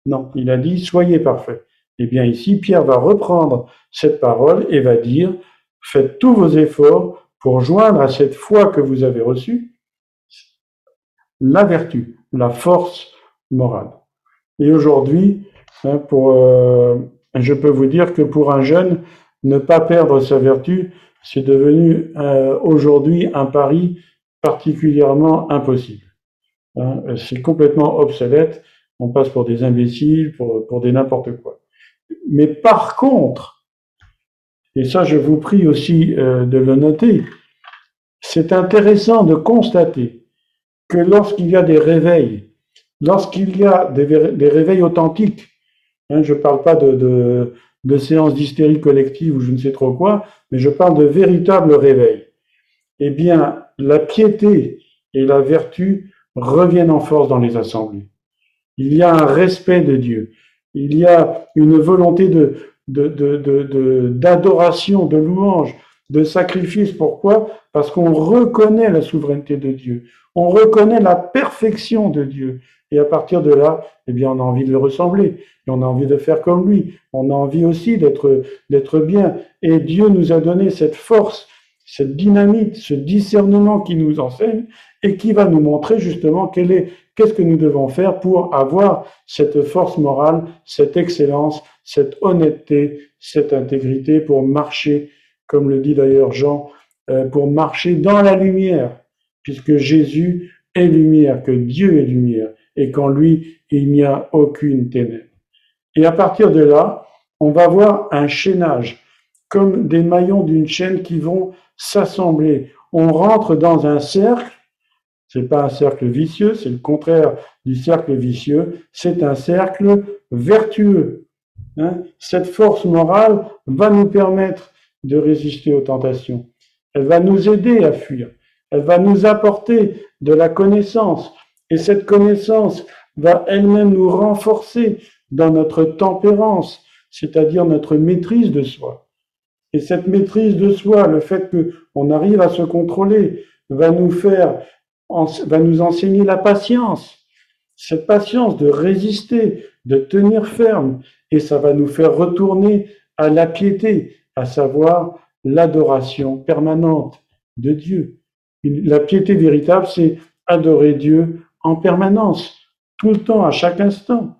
Non, il a dit, soyez parfaits. Eh bien ici, Pierre va reprendre cette parole et va dire, faites tous vos efforts pour joindre à cette foi que vous avez reçue la vertu, la force morale. Et aujourd'hui, hein, pour, euh, je peux vous dire que pour un jeune, ne pas perdre sa vertu, c'est devenu euh, aujourd'hui un pari particulièrement impossible. Hein, c'est complètement obsolète. On passe pour des imbéciles, pour, pour des n'importe quoi. Mais par contre, et ça je vous prie aussi euh, de le noter, c'est intéressant de constater que lorsqu'il y a des réveils, lorsqu'il y a des, des, réveils authentiques, hein, je ne parle pas de, séances d'hystérie collective ou je ne sais trop quoi, mais je parle de véritables réveils. Eh bien, la piété et la vertu reviennent en force dans les assemblées. Il y a un respect de Dieu. Il y a une volonté d'adoration, de louange, de sacrifice. Pourquoi? Parce qu'on reconnaît la souveraineté de Dieu. On reconnaît la perfection de Dieu. Et à partir de là, eh bien, on a envie de le ressembler. Et on a envie de faire comme lui. On a envie aussi d'être, d'être bien. Et Dieu nous a donné cette force, cette dynamite, ce discernement qui nous enseigne et qui va nous montrer justement quelle est, qu'est-ce que nous devons faire pour avoir cette force morale, cette excellence, cette honnêteté, cette intégrité pour marcher, comme le dit d'ailleurs Jean, euh, pour marcher dans la lumière, puisque Jésus est lumière, que Dieu est lumière, et qu'en lui, il n'y a aucune ténèbre. Et à partir de là, on va voir un chaînage, comme des maillons d'une chaîne qui vont s'assembler. On rentre dans un cercle c'est pas un cercle vicieux, c'est le contraire du cercle vicieux. C'est un cercle vertueux. Hein. Cette force morale va nous permettre de résister aux tentations. Elle va nous aider à fuir. Elle va nous apporter de la connaissance. Et cette connaissance va elle-même nous renforcer dans notre tempérance, c'est-à-dire notre maîtrise de soi. Et cette maîtrise de soi, le fait qu'on arrive à se contrôler, va nous faire va nous enseigner la patience. Cette patience de résister, de tenir ferme, et ça va nous faire retourner à la piété, à savoir l'adoration permanente de Dieu. La piété véritable, c'est adorer Dieu en permanence, tout le temps, à chaque instant.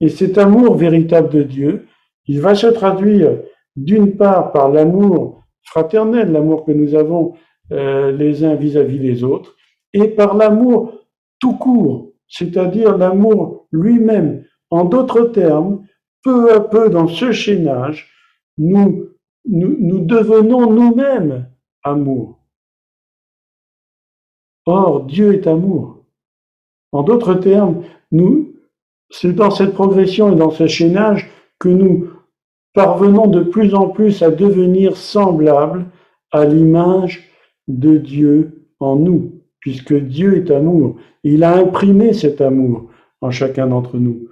Et cet amour véritable de Dieu, il va se traduire d'une part par l'amour fraternel, l'amour que nous avons euh, les uns vis-à-vis des autres, et par l'amour tout court, c'est-à-dire l'amour lui-même. En d'autres termes, peu à peu dans ce chaînage, nous, nous, nous devenons nous-mêmes amour. Or, Dieu est amour. En d'autres termes, nous, c'est dans cette progression et dans ce chaînage que nous parvenons de plus en plus à devenir semblables à l'image de Dieu en nous, puisque Dieu est amour. Il a imprimé cet amour en chacun d'entre nous.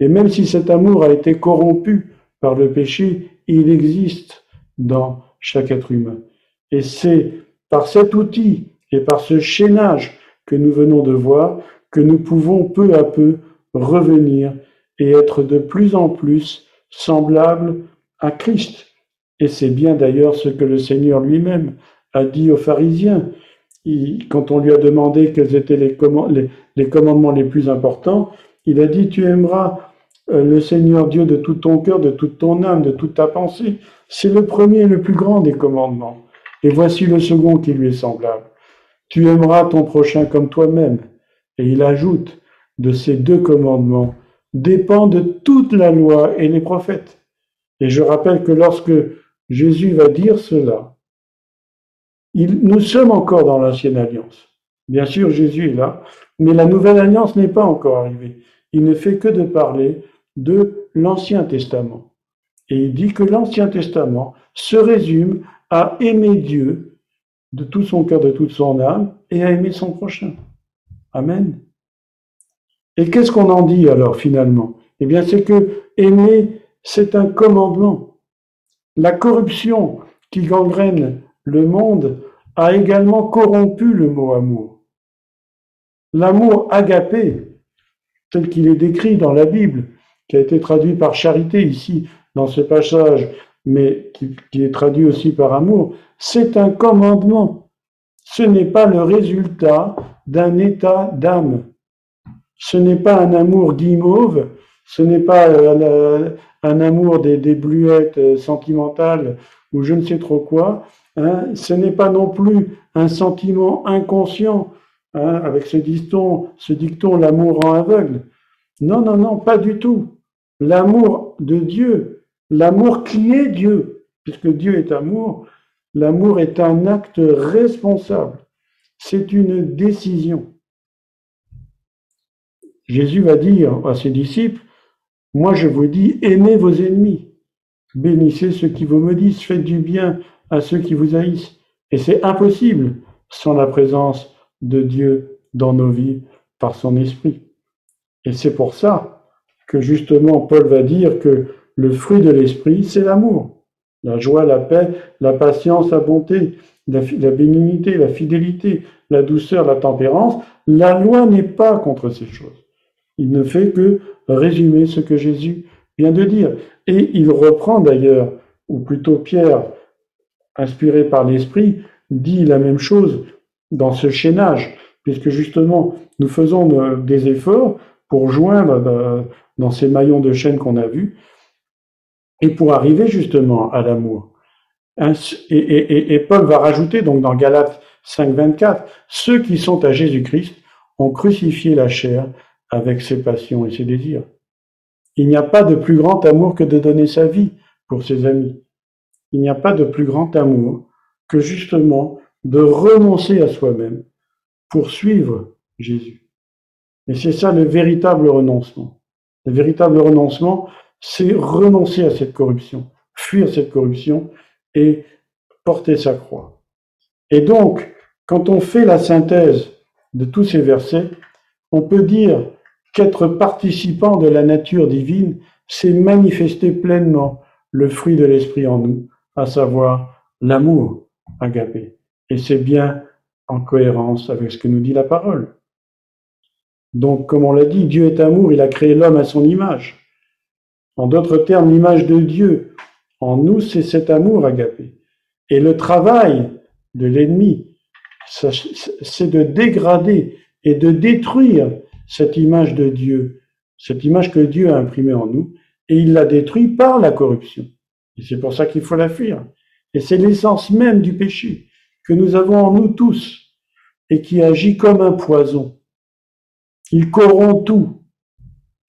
Et même si cet amour a été corrompu par le péché, il existe dans chaque être humain. Et c'est par cet outil et par ce chaînage que nous venons de voir que nous pouvons peu à peu revenir et être de plus en plus semblables à Christ. Et c'est bien d'ailleurs ce que le Seigneur lui-même a dit aux pharisiens. quand on lui a demandé quels étaient les, commandements les plus importants, il a dit, tu aimeras le Seigneur Dieu de tout ton cœur, de toute ton âme, de toute ta pensée. C'est le premier et le plus grand des commandements. Et voici le second qui lui est semblable. Tu aimeras ton prochain comme toi-même. Et il ajoute, de ces deux commandements dépend de toute la loi et les prophètes. Et je rappelle que lorsque Jésus va dire cela, nous sommes encore dans l'ancienne alliance. Bien sûr, Jésus est là, mais la nouvelle alliance n'est pas encore arrivée. Il ne fait que de parler de l'Ancien Testament. Et il dit que l'Ancien Testament se résume à aimer Dieu de tout son cœur, de toute son âme, et à aimer son prochain. Amen. Et qu'est-ce qu'on en dit alors finalement? Eh bien, c'est que aimer, c'est un commandement. La corruption qui gangrène le monde a également corrompu le mot amour. L'amour agapé, tel qu'il est décrit dans la Bible, qui a été traduit par charité ici dans ce passage, mais qui, est traduit aussi par amour, c'est un commandement. Ce n'est pas le résultat d'un état d'âme. Ce n'est pas un amour guimauve, ce n'est pas euh, un amour des, des, bluettes euh, sentimentales ou je ne sais trop quoi. Hein. Ce n'est pas non plus un sentiment inconscient, hein, avec ce dicton, ce dicton l'amour en aveugle. Non, non, non, pas du tout l'amour de Dieu, l'amour qui est Dieu, puisque Dieu est amour, l'amour est un acte responsable, c'est une décision. Jésus va dire à ses disciples, moi je vous dis, aimez vos ennemis, bénissez ceux qui vous maudissent, faites du bien à ceux qui vous haïssent. Et c'est impossible sans la présence de Dieu dans nos vies par son esprit. Et c'est pour ça que justement Paul va dire que le fruit de l'esprit, c'est l'amour. La joie, la paix, la patience, la bonté, la, bénignité, la fidélité, la douceur, la tempérance. La loi n'est pas contre ces choses. Il ne fait que résumer ce que Jésus vient de dire. Et il reprend d'ailleurs, ou plutôt Pierre, inspiré par l'Esprit, dit la même chose dans ce chaînage, puisque justement nous faisons des efforts pour joindre dans ces maillons de chaîne qu'on a vus, et pour arriver justement à l'amour. Et, Paul va rajouter donc dans Galates 5, 24, ceux qui sont à Jésus-Christ ont crucifié la chair avec ses passions et ses désirs. Il n'y a pas de plus grand amour que de donner sa vie pour ses amis. Il n'y a pas de plus grand amour que justement de renoncer à soi-même pour suivre Jésus. Et c'est ça le véritable renoncement. Le véritable renoncement, c'est renoncer à cette corruption, fuir cette corruption et porter sa croix. Et donc, quand on fait la synthèse de tous ces versets, on peut dire qu'être participant de la nature divine, c'est manifester pleinement le fruit de l'esprit en nous, à savoir l'amour agapé. Et c'est bien en cohérence avec ce que nous dit la parole. Donc, comme on l'a dit, Dieu est amour, il a créé l'homme à son image. En d'autres termes, l'image de Dieu en nous, c'est cet amour agapé. Et le travail de l'ennemi, c'est de dégrader et de détruire cette image de Dieu, cette image que Dieu a imprimée en nous, et il la détruit par la corruption. Et c'est pour ça qu'il faut la fuir. Et c'est l'essence même du péché que nous avons en nous tous et qui agit comme un poison. Il corrompt tout.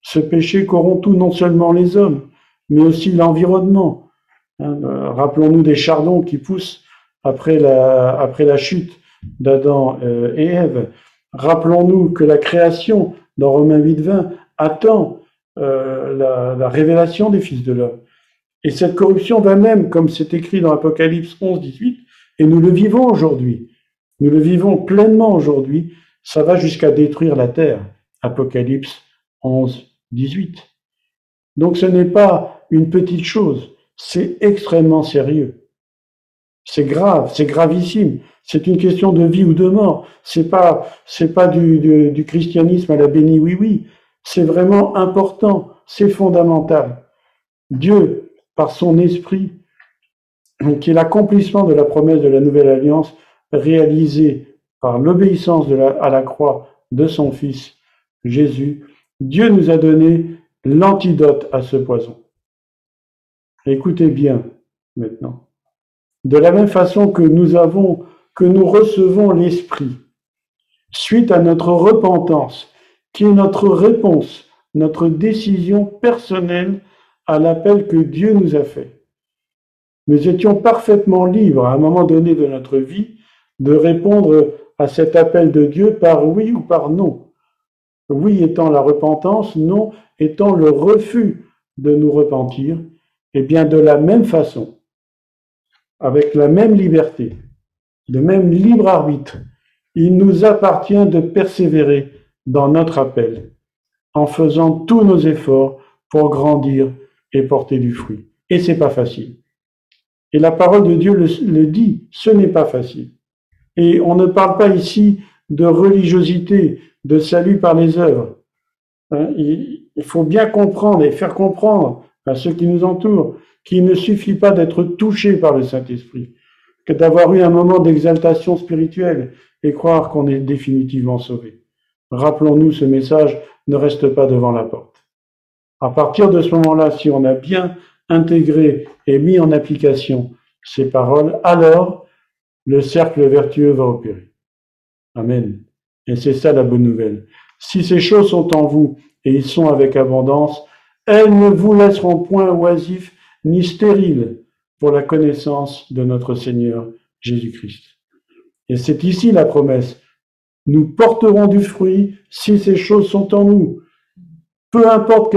Ce péché corrompt tout, non seulement les hommes, mais aussi l'environnement. Hein, euh, rappelons-nous des chardons qui poussent après la, chute d'Adam euh, et Ève. Rappelons-nous que la création, dans Romains 8, 20, attend euh, la, la, révélation des fils de l'homme. Et cette corruption va même, comme c'est écrit dans Apocalypse 11, 18, et nous le vivons aujourd'hui. Nous le vivons pleinement aujourd'hui. Ça va jusqu'à détruire la terre. Apocalypse 11, 18. Donc ce n'est pas une petite chose, c'est extrêmement sérieux. C'est grave, c'est gravissime. C'est une question de vie ou de mort. C'est pas, c'est pas du, christianisme à la béni oui oui. C'est vraiment important, c'est fondamental. Dieu, par son esprit, qui est l'accomplissement de la promesse de la nouvelle alliance, réalisée par l'obéissance à la croix de son Fils Jésus, Dieu nous a donné l'antidote à ce poison. Écoutez bien maintenant. De la même façon que nous avons, que nous recevons l'Esprit, suite à notre repentance, qui est notre réponse, notre décision personnelle à l'appel que Dieu nous a fait. Nous étions parfaitement libres à un moment donné de notre vie de répondre à cet appel de Dieu par oui ou par non. Oui étant la repentance, non étant le refus de nous repentir, et bien de la même façon, avec la même liberté, le même libre arbitre, il nous appartient de persévérer dans notre appel, en faisant tous nos efforts pour grandir et porter du fruit. Et c'est pas facile. Et la parole de Dieu le dit, ce n'est pas facile. Et on ne parle pas ici de religiosité, de salut par les œuvres. Hein, il faut bien comprendre et faire comprendre à ceux qui nous entourent qu'il ne suffit pas d'être touché par le Saint-Esprit, que d'avoir eu un moment d'exaltation spirituelle et croire qu'on est définitivement sauvé. Rappelons-nous, ce message ne reste pas devant la porte. À partir de ce moment-là, si on a bien intégré et mis en application ces paroles, alors le cercle vertueux va opérer. Amen. Et c'est ça la bonne nouvelle. Si ces choses sont en vous et ils sont avec abondance, elles ne vous laisseront point oisifs ni stériles pour la connaissance de notre Seigneur Jésus-Christ. Et c'est ici la promesse. Nous porterons du fruit si ces choses sont en nous. Peu importe,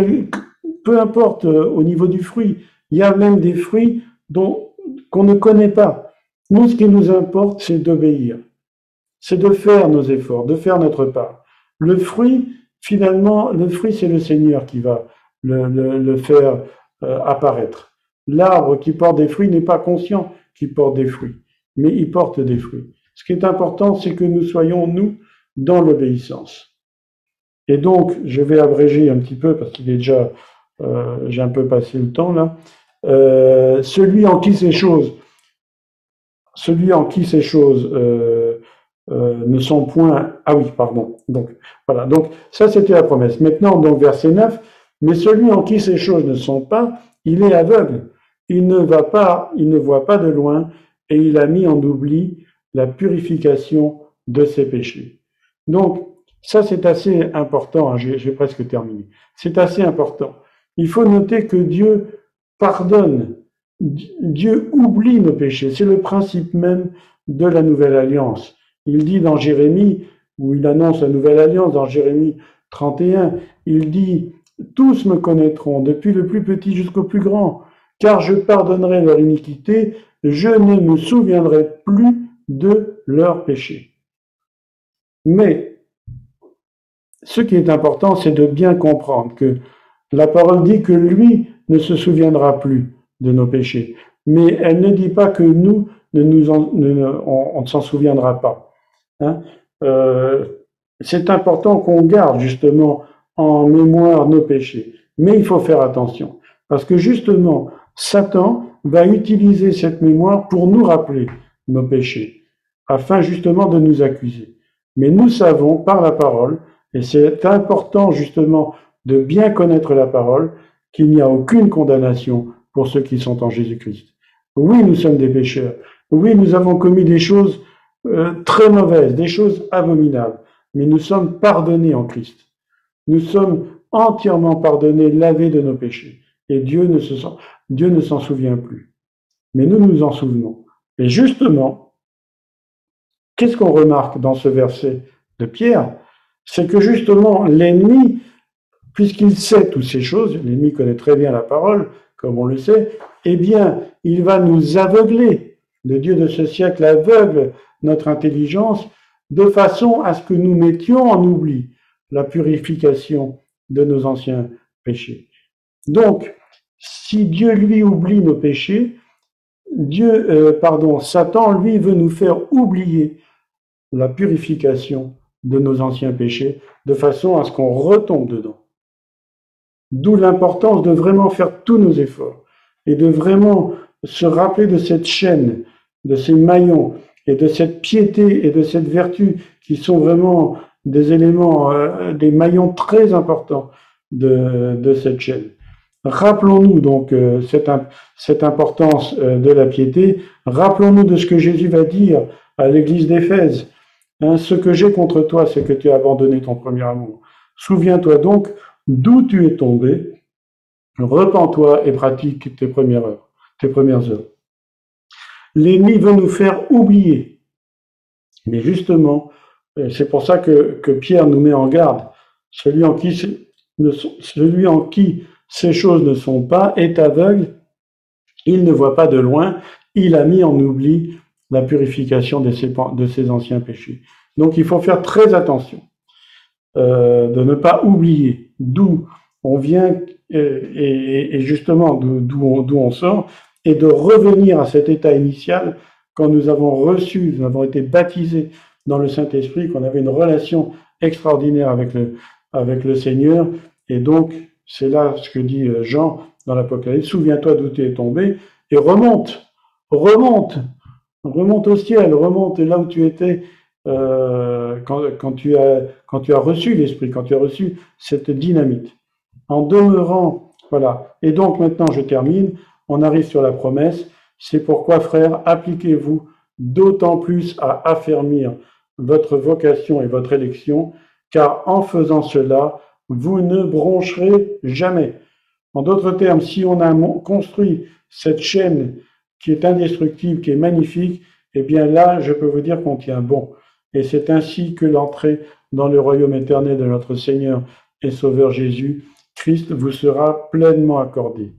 peu importe euh, au niveau du fruit, il y a même des fruits dont qu'on ne connaît pas. Nous, ce qui nous importe, c'est d'obéir, c'est de faire nos efforts, de faire notre part. Le fruit, finalement, le fruit, c'est le Seigneur qui va le, faire euh, apparaître. L'arbre qui porte des fruits n'est pas conscient qu'il porte des fruits, mais il porte des fruits. Ce qui est important, c'est que nous soyons, nous, dans l'obéissance. Et donc, je vais abréger un petit peu, parce qu'il est déjà, euh, j'ai un peu passé le temps là, euh, celui en qui ces choses celui en qui ces choses euh, euh, ne sont point. Ah oui, pardon. Donc voilà. Donc ça c'était la promesse. Maintenant donc verset 9. Mais celui en qui ces choses ne sont pas, il est aveugle. Il ne va pas, il ne voit pas de loin, et il a mis en oubli la purification de ses péchés. Donc ça c'est assez important. Hein, J'ai presque terminé. C'est assez important. Il faut noter que Dieu pardonne Dieu oublie nos péchés. C'est le principe même de la nouvelle alliance. Il dit dans Jérémie, où il annonce la nouvelle alliance, dans Jérémie 31, il dit, Tous me connaîtront, depuis le plus petit jusqu'au plus grand, car je pardonnerai leur iniquité, je ne me souviendrai plus de leurs péchés. Mais ce qui est important, c'est de bien comprendre que la parole dit que lui ne se souviendra plus de nos péchés. Mais elle ne dit pas que nous, ne nous on, ne s'en souviendra pas. Hein. Euh, c'est important qu'on garde justement en mémoire nos péchés. Mais il faut faire attention, parce que justement, Satan va utiliser cette mémoire pour nous rappeler nos péchés. afin justement de nous accuser. Mais nous savons par la parole, et c'est important justement de bien connaître la parole, qu'il n'y a aucune condamnation pour ceux qui sont en Jésus-Christ. Oui, nous sommes des pécheurs. Oui, nous avons commis des choses euh, très mauvaises, des choses abominables, mais nous sommes pardonnés en Christ. Nous sommes entièrement pardonnés, lavés de nos péchés. Et Dieu ne, se, Dieu ne s'en souvient plus. Mais nous nous en souvenons. Et justement, qu'est-ce qu'on remarque dans ce verset de Pierre? C'est que justement, l'ennemi, puisqu'il sait toutes ces choses, l'ennemi connaît très bien la parole, comme on le sait, eh bien, il va nous aveugler. Le Dieu de ce siècle aveugle notre intelligence de façon à ce que nous mettions en oubli la purification de nos anciens péchés. Donc, si Dieu lui oublie nos péchés, Dieu, euh, pardon, Satan lui veut nous faire oublier la purification de nos anciens péchés de façon à ce qu'on retombe dedans. D'où l'importance de vraiment faire tous nos efforts et de vraiment se rappeler de cette chaîne, de ces maillons et de cette piété et de cette vertu qui sont vraiment des éléments, euh, des maillons très importants de, cette chaîne. Rappelons-nous donc euh, cette, cette, importance euh, de la piété, rappelons-nous de ce que Jésus va dire à l'église d'Éphèse. Hein, ce que j'ai contre toi, c'est que tu as abandonné ton premier amour. Souviens-toi donc d'où tu es tombé, repens-toi et pratique tes premières heures, tes premières heures. L'ennemi veut nous faire oublier. Mais justement, euh, c'est pour ça que, Pierre nous met en garde. Celui en, qui, ces choses ne sont pas est aveugle, il ne voit pas de loin, il a mis en oubli la purification de ses, de ses anciens péchés. Donc il faut faire très attention euh, de ne pas oublier d'où on vient euh, et, justement d'où on, on sort, et de revenir à cet état initial quand nous avons reçu, nous avons été baptisés dans le Saint-Esprit, qu'on avait une relation extraordinaire avec le, avec le Seigneur. Et donc, c'est là ce que dit euh, Jean dans l'Apocalypse, souviens-toi d'où tu es tombé et remonte, remonte, remonte au ciel, remonte là où tu étais euh, quand, quand, tu as, quand tu as reçu l'Esprit, quand tu as reçu cette dynamite. En demeurant, voilà. Et donc maintenant, je termine, on arrive sur la promesse. C'est pourquoi, frères, appliquez-vous d'autant plus à affermir votre vocation et votre élection, car en faisant cela, vous ne broncherez jamais. En d'autres termes, si on a construit cette chaîne qui est indestructible, qui est magnifique, eh bien là, je peux vous dire qu'on tient bon. Et c'est ainsi que l'entrée dans le royaume éternel de notre Seigneur et Sauveur Jésus, Christ, vous sera pleinement accordée.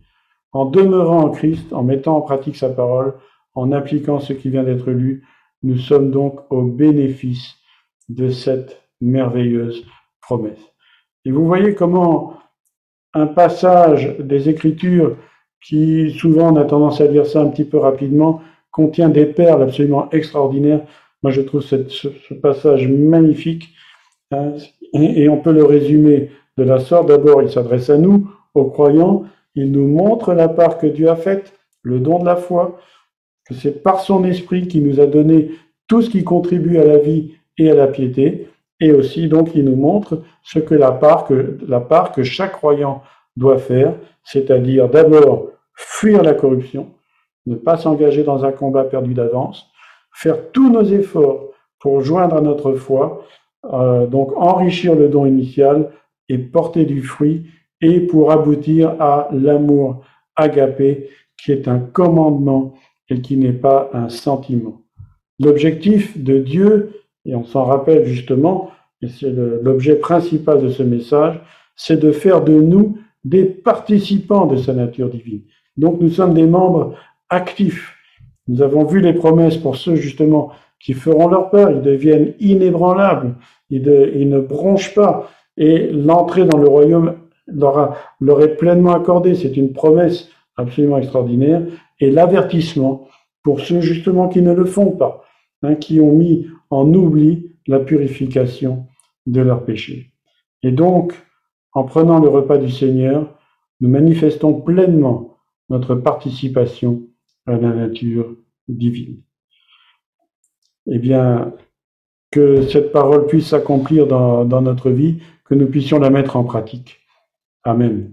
En demeurant en Christ, en mettant en pratique sa parole, en appliquant ce qui vient d'être lu, nous sommes donc au bénéfice de cette merveilleuse promesse. Et vous voyez comment un passage des Écritures, qui souvent on a tendance à lire ça un petit peu rapidement, contient des perles absolument extraordinaires. Moi, je trouve ce, passage magnifique. Hein, et on peut le résumer de la sorte. D'abord, il s'adresse à nous, aux croyants, il nous montre la part que Dieu a faite, le don de la foi, que c'est par son esprit qui nous a donné tout ce qui contribue à la vie et à la piété, et aussi donc il nous montre ce que, la part que chaque croyant doit faire, c'est-à-dire d'abord fuir la corruption, ne pas s'engager dans un combat perdu d'avance, faire tous nos efforts pour joindre à notre foi, euh, donc enrichir le don initial et porter du fruit et pour aboutir à l'amour agapé, qui est un commandement et qui n'est pas un sentiment. L'objectif de Dieu, et on s'en rappelle justement, et c'est l'objet principal de ce message, c'est de faire de nous des participants de sa nature divine. Donc nous sommes des membres actifs. Nous avons vu les promesses pour ceux justement qui feront leur part, ils deviennent inébranlables, ils, ne bronchent pas, et l'entrée dans le royaume leur, est pleinement accordé. C'est une promesse absolument extraordinaire. Et l'avertissement pour ceux justement qui ne le font pas, hein, qui ont mis en oubli la purification de leurs péchés. Et donc, en prenant le repas du Seigneur, nous manifestons pleinement notre participation à la nature divine. eh bien, que cette parole puisse s'accomplir dans, dans notre vie, que nous puissions la mettre en pratique. Amen.